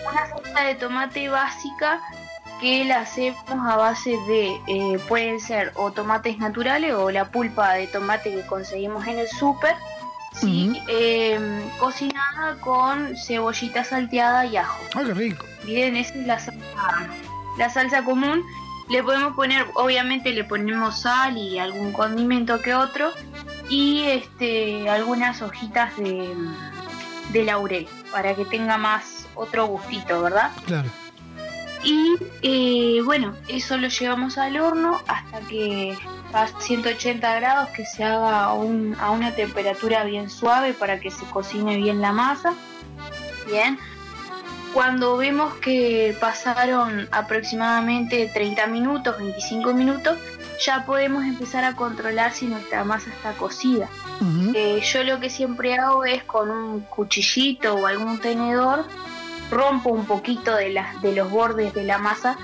[SPEAKER 41] Una salsa de tomate básica que la hacemos a base de, eh, pueden ser o tomates naturales o la pulpa de tomate que conseguimos en el súper, ¿sí? Eh, cocinada con cebollita salteada y ajo.
[SPEAKER 6] Ay, qué rico.
[SPEAKER 41] Bien, esa es la salsa, la salsa común. Le podemos poner, obviamente le ponemos sal y algún condimento que otro y este algunas hojitas de, de laurel para que tenga más otro gustito, ¿verdad?
[SPEAKER 6] Claro.
[SPEAKER 41] Y eh, bueno, eso lo llevamos al horno hasta que a 180 grados que se haga a, un- a una temperatura bien suave para que se cocine bien la masa. Bien. Cuando vemos que pasaron aproximadamente 30 minutos, 25 minutos, ya podemos empezar a controlar si nuestra masa está cocida. Eh, yo lo que siempre hago es con un cuchillito o algún tenedor rompo un poquito de, las de los bordes de la masa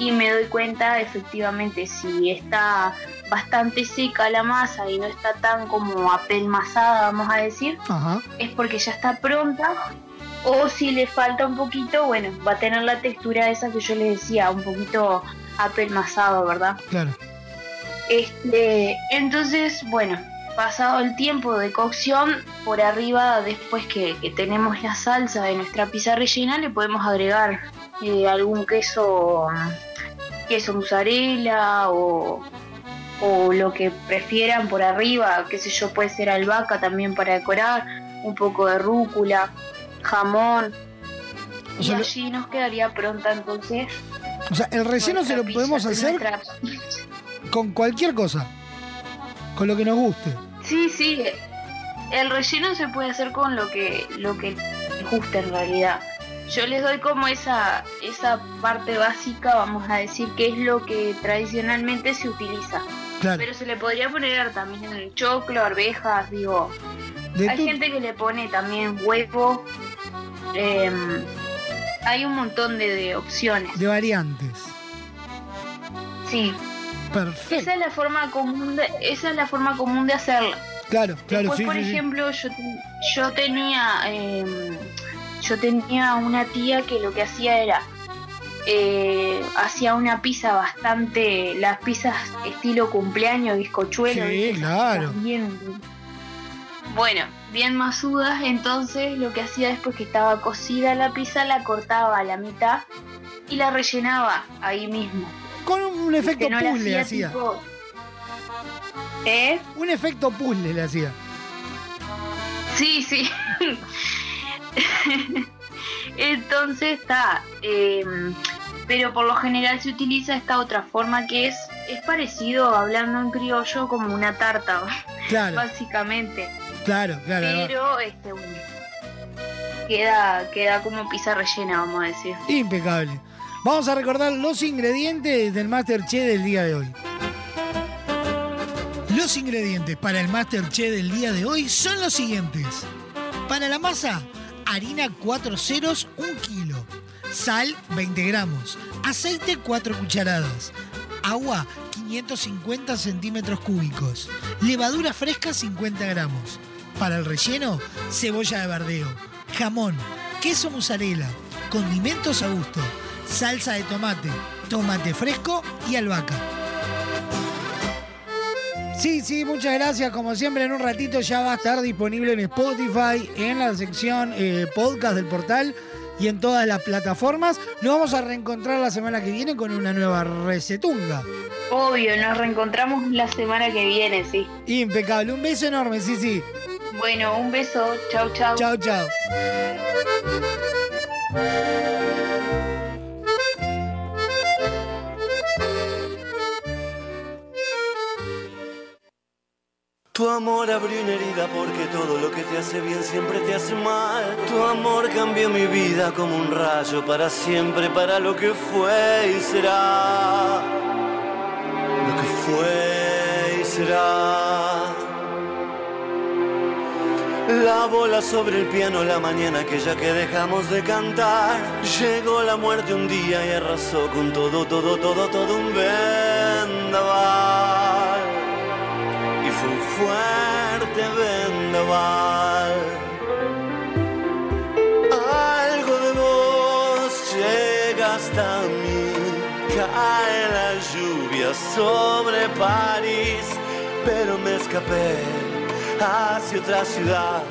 [SPEAKER 41] y me doy cuenta efectivamente si está bastante seca la masa y no está tan como apelmazada, vamos a decir, es porque ya está pronta. O si le falta un poquito, bueno, va a tener la textura esa que yo les decía, un poquito apelmazado, ¿verdad?
[SPEAKER 6] Claro.
[SPEAKER 41] Este, entonces, bueno, pasado el tiempo de cocción, por arriba, después que, que tenemos la salsa de nuestra pizza rellena, le podemos agregar eh, algún queso, queso mozzarella o, o lo que prefieran por arriba, qué sé yo, puede ser albahaca también para decorar, un poco de rúcula, jamón.
[SPEAKER 6] O
[SPEAKER 41] y
[SPEAKER 6] sea,
[SPEAKER 41] allí nos quedaría pronta entonces.
[SPEAKER 6] O sea, el relleno se lo
[SPEAKER 41] pizza,
[SPEAKER 6] podemos hacer
[SPEAKER 41] nuestra-
[SPEAKER 6] con cualquier cosa. Con lo que nos guste.
[SPEAKER 41] Sí, sí. El relleno se puede hacer con lo que lo que les guste en realidad. Yo les doy como esa esa parte básica, vamos a decir, que es lo que tradicionalmente se utiliza.
[SPEAKER 6] Claro.
[SPEAKER 41] Pero se le podría poner también el choclo, arvejas, digo.
[SPEAKER 6] De
[SPEAKER 41] hay
[SPEAKER 6] tu-
[SPEAKER 41] gente que le pone también huevo. em, hay un montón de, de opciones.
[SPEAKER 6] De variantes.
[SPEAKER 41] Sí.
[SPEAKER 6] Perfecto.
[SPEAKER 41] Esa es la forma común de, esa es la forma común de hacerla.
[SPEAKER 6] Claro, claro,
[SPEAKER 41] Después,
[SPEAKER 6] sí,
[SPEAKER 41] por
[SPEAKER 6] sí, sí.
[SPEAKER 41] ejemplo, yo, yo tenía eh, yo tenía una tía que lo que hacía era eh, hacía una pizza bastante las pizzas estilo cumpleaños bizcochuelo
[SPEAKER 6] Sí, claro.
[SPEAKER 41] bien bueno bien masudas entonces lo que hacía después que estaba cocida la pizza la cortaba a la mitad y la rellenaba ahí mismo
[SPEAKER 6] Con un efecto
[SPEAKER 41] no
[SPEAKER 6] puzzle
[SPEAKER 41] hacía
[SPEAKER 6] hacía.
[SPEAKER 41] tipo- ¿Eh?
[SPEAKER 6] Un efecto puzzle le hacía.
[SPEAKER 41] Sí, sí. (laughs) Entonces está. eh, pero por lo general se utiliza esta otra forma que es, es parecido, hablando en criollo, como una tarta, (laughs)
[SPEAKER 6] Claro.
[SPEAKER 41] básicamente.
[SPEAKER 6] Claro, claro.
[SPEAKER 41] Pero, este, bueno, queda, queda como pizza rellena, vamos a decir.
[SPEAKER 6] Impecable. Vamos a recordar los ingredientes del Masterchef del día de hoy. Los ingredientes para el Masterchef del día de hoy son los siguientes. Para la masa, harina 4 ceros, 1 kilo. Sal, 20 gramos. Aceite, 4 cucharadas. Agua, 550 centímetros cúbicos. Levadura fresca, 50 gramos. Para el relleno, cebolla de verdeo. Jamón, queso mozzarella. Condimentos a gusto. Salsa de tomate, tomate fresco y albahaca. Sí, sí, muchas gracias. Como siempre, en un ratito ya va a estar disponible en Spotify, en la sección eh, podcast del portal y en todas las plataformas. Nos vamos a reencontrar la semana que viene con una nueva recetunga.
[SPEAKER 41] Obvio, nos reencontramos la semana que viene, sí.
[SPEAKER 6] Impecable. Un beso enorme, sí, sí.
[SPEAKER 41] Bueno, un beso. Chau, chau.
[SPEAKER 6] Chao, chao.
[SPEAKER 11] Tu amor abrió una herida porque todo lo que te hace bien siempre te hace mal. Tu amor cambió mi vida como un rayo para siempre, para lo que fue y será. Lo que fue y será. La bola sobre el piano la mañana que ya que dejamos de cantar. Llegó la muerte un día y arrasó con todo, todo, todo, todo un vendaval fuerte vendaval. Algo de vos llega hasta mí, cae la lluvia sobre París, pero me escapé hacia otra ciudad.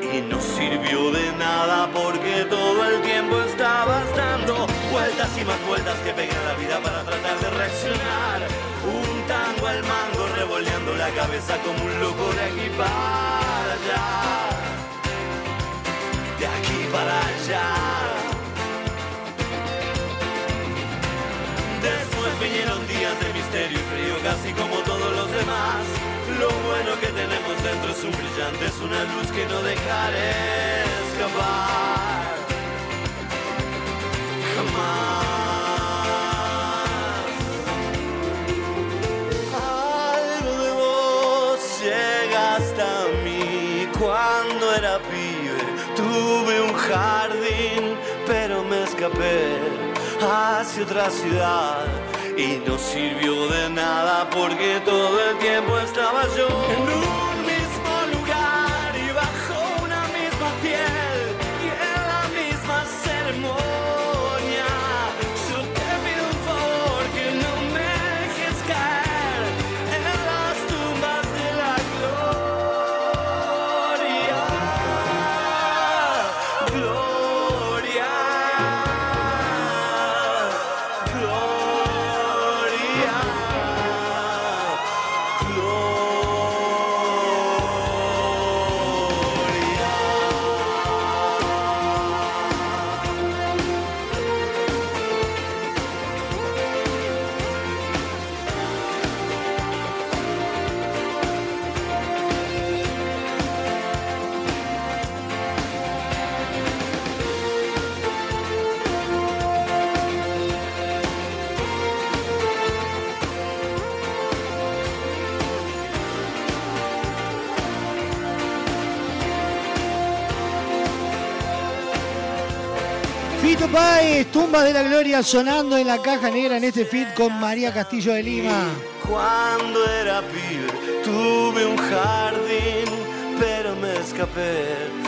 [SPEAKER 11] Y no sirvió de nada porque todo el tiempo estabas dando vueltas y más vueltas que pegué en la vida para tratar de reaccionar. Un tango al mango revoleando la cabeza como un loco de aquí para allá. De aquí para allá. Después vinieron días de misterio y frío casi como todos los demás. Lo bueno que tenemos dentro es un brillante, es una luz que no dejaré escapar. Jamás. Era pibe. Tuve un jardín, pero me escapé hacia otra ciudad. Y no sirvió de nada porque todo el tiempo estaba yo en un
[SPEAKER 6] Fito Páez, Tumbas de la Gloria sonando en la caja negra en este feed con María Castillo de Lima.
[SPEAKER 11] Cuando era pibe tuve un jardín, pero me escapé.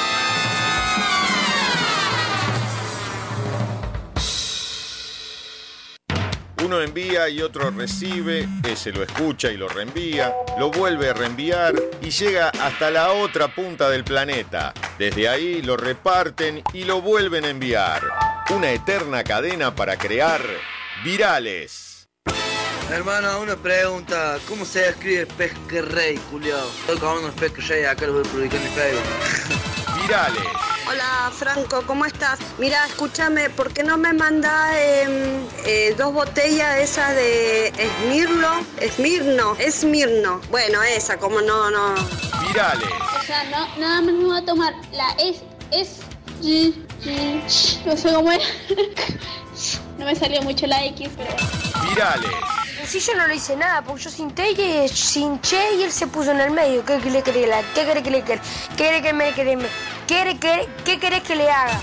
[SPEAKER 4] Uno envía y otro recibe, ese lo escucha y lo reenvía, lo vuelve a reenviar y llega hasta la otra punta del planeta. Desde ahí lo reparten y lo vuelven a enviar. una eterna cadena para crear virales.
[SPEAKER 42] Hermano, una pregunta. ¿Cómo se escribe Pesquerrey, culiao? Estoy comiendo unos Pesquerrey, acá los voy a publicar en Facebook.
[SPEAKER 4] Virales.
[SPEAKER 43] Hola Franco, ¿cómo estás? Mira, escúchame, ¿por qué no me manda em, eh, dos botellas esas de Esmirno? Esmirno, Esmirno. Bueno, esa, como no, no.
[SPEAKER 4] Virales.
[SPEAKER 44] O sea, no, nada más me voy a tomar la es, es, y- y- no sé cómo es. (laughs) No me salió mucho la X, pero...
[SPEAKER 4] Virales.
[SPEAKER 45] Sí, yo no le hice nada, porque yo sinté y sinché y él se puso en el medio. ¿Qué le querés ¿Qué querés que le querés? ¿Qué querés que me querés? ¿Qué, qué, ¿Qué querés que le haga?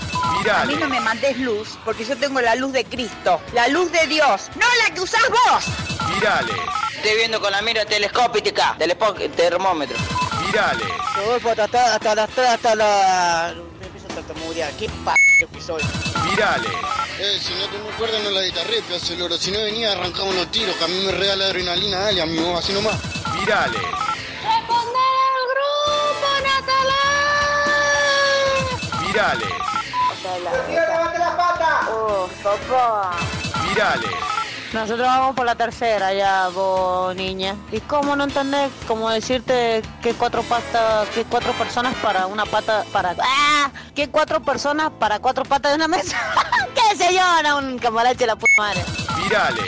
[SPEAKER 46] A mí no me mandes luz, porque yo tengo la luz de Cristo, la luz de Dios, no la que usás vos.
[SPEAKER 4] Virales.
[SPEAKER 46] Estoy viendo con la mira telescópica, del termómetro.
[SPEAKER 4] Virales.
[SPEAKER 46] Rodolfo, hasta, hasta, hasta, hasta, hasta la... Qué p*** que soy.
[SPEAKER 4] Virales.
[SPEAKER 47] Eh, si no te me acuerdas no la guitarré, pedazo de loro. Si no venía arrancamos los tiros, que a mí me regala adrenalina, dale, amigo, así nomás.
[SPEAKER 4] Virales.
[SPEAKER 44] ¡Responder al grupo, Natalá!
[SPEAKER 4] Virales.
[SPEAKER 46] levante la pata! Oh, papá.
[SPEAKER 4] Virales.
[SPEAKER 46] Nosotros vamos por la tercera ya, vos, niña. ¿Y cómo no entendés? Como decirte que cuatro patas, que cuatro personas para una pata, para... ¡Ah! Que cuatro personas para cuatro patas de una mesa. (laughs) ¿Qué señora? Un camarache la puta madre.
[SPEAKER 4] Virales.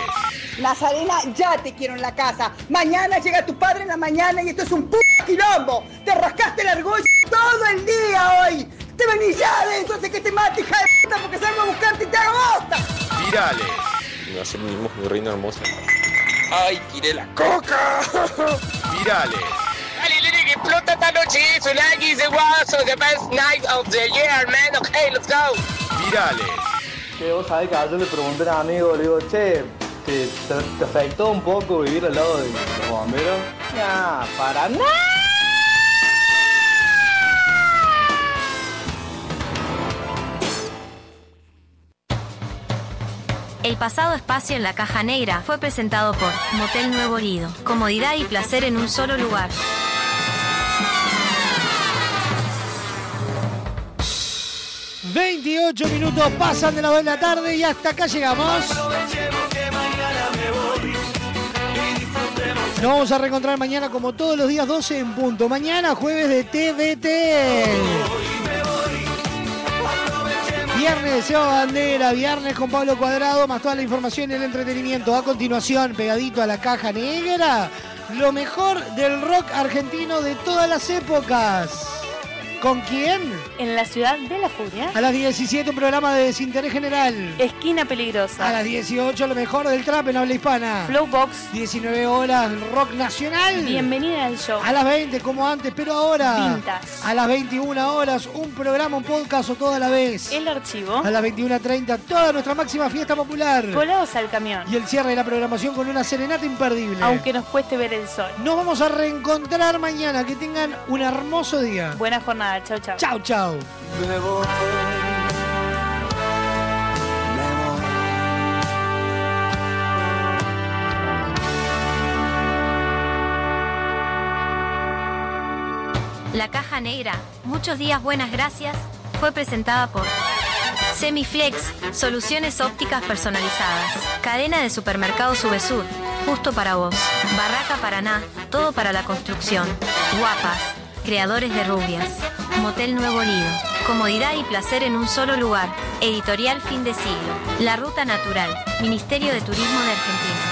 [SPEAKER 46] Nazarena, ya te quiero en la casa. Mañana llega tu padre en la mañana y esto es un puto quilombo. Te rascaste el argollo todo el día hoy. Te venís ya de que te mate, hija de puta, porque salgo a buscarte y te hago bosta.
[SPEAKER 4] Virales.
[SPEAKER 48] Así mismo, mi reina hermosa.
[SPEAKER 46] ¡Ay, tiré la coca! (laughs)
[SPEAKER 4] Virales.
[SPEAKER 46] Dale, Lili, que explota esta noche. Nike is was the best night of the year, man. Okay, let's go.
[SPEAKER 4] Virales.
[SPEAKER 49] Che, vos sabés que ayer le pregunté a un amigo, le digo, che, ¿te, te, te afectó un poco vivir al lado de los bomberos? Nah, para nada.
[SPEAKER 3] El pasado espacio en la caja negra fue presentado por Motel Nuevo Lido. Comodidad y placer en un solo lugar.
[SPEAKER 6] ...28 minutos pasan de las 2 de la tarde y hasta acá llegamos. Nos vamos a reencontrar mañana como todos los días 12 en punto. Mañana jueves de TVT. Viernes de Seba Bandera, viernes con Pablo Cuadrado, más toda la información y el entretenimiento. A continuación, pegadito a la caja negra, lo mejor del rock argentino de todas las épocas. ¿Con quién?
[SPEAKER 21] En la ciudad de la furia.
[SPEAKER 6] A las 17 un programa de desinterés general.
[SPEAKER 21] Esquina peligrosa.
[SPEAKER 6] A las 18 lo mejor del trap en habla hispana.
[SPEAKER 21] Flowbox.
[SPEAKER 6] 19 horas rock nacional.
[SPEAKER 21] Bienvenida al show.
[SPEAKER 6] A las 20 como antes, pero ahora.
[SPEAKER 21] Vintage.
[SPEAKER 6] A las 21 horas un programa, un podcast o toda la vez.
[SPEAKER 21] El archivo.
[SPEAKER 6] A las 21.30 toda nuestra máxima fiesta popular.
[SPEAKER 21] Colados al camión.
[SPEAKER 6] Y el cierre de la programación con una serenata imperdible.
[SPEAKER 21] Aunque nos cueste ver el sol.
[SPEAKER 6] Nos vamos a reencontrar mañana. Que tengan un hermoso día.
[SPEAKER 21] Buena jornada. Chau, chau.
[SPEAKER 6] Chau, chau.
[SPEAKER 11] Me voy.
[SPEAKER 3] La caja negra, muchos días buenas gracias, fue presentada por Semiflex, soluciones ópticas personalizadas. Cadena de supermercados Subesur, justo para vos. Barraca Paraná, todo para la construcción. Guapas, creadores de rubias. Motel Nuevo Lido, comodidad y placer en un solo lugar. Editorial Fin de Siglo. La Ruta Natural, Ministerio de Turismo de Argentina.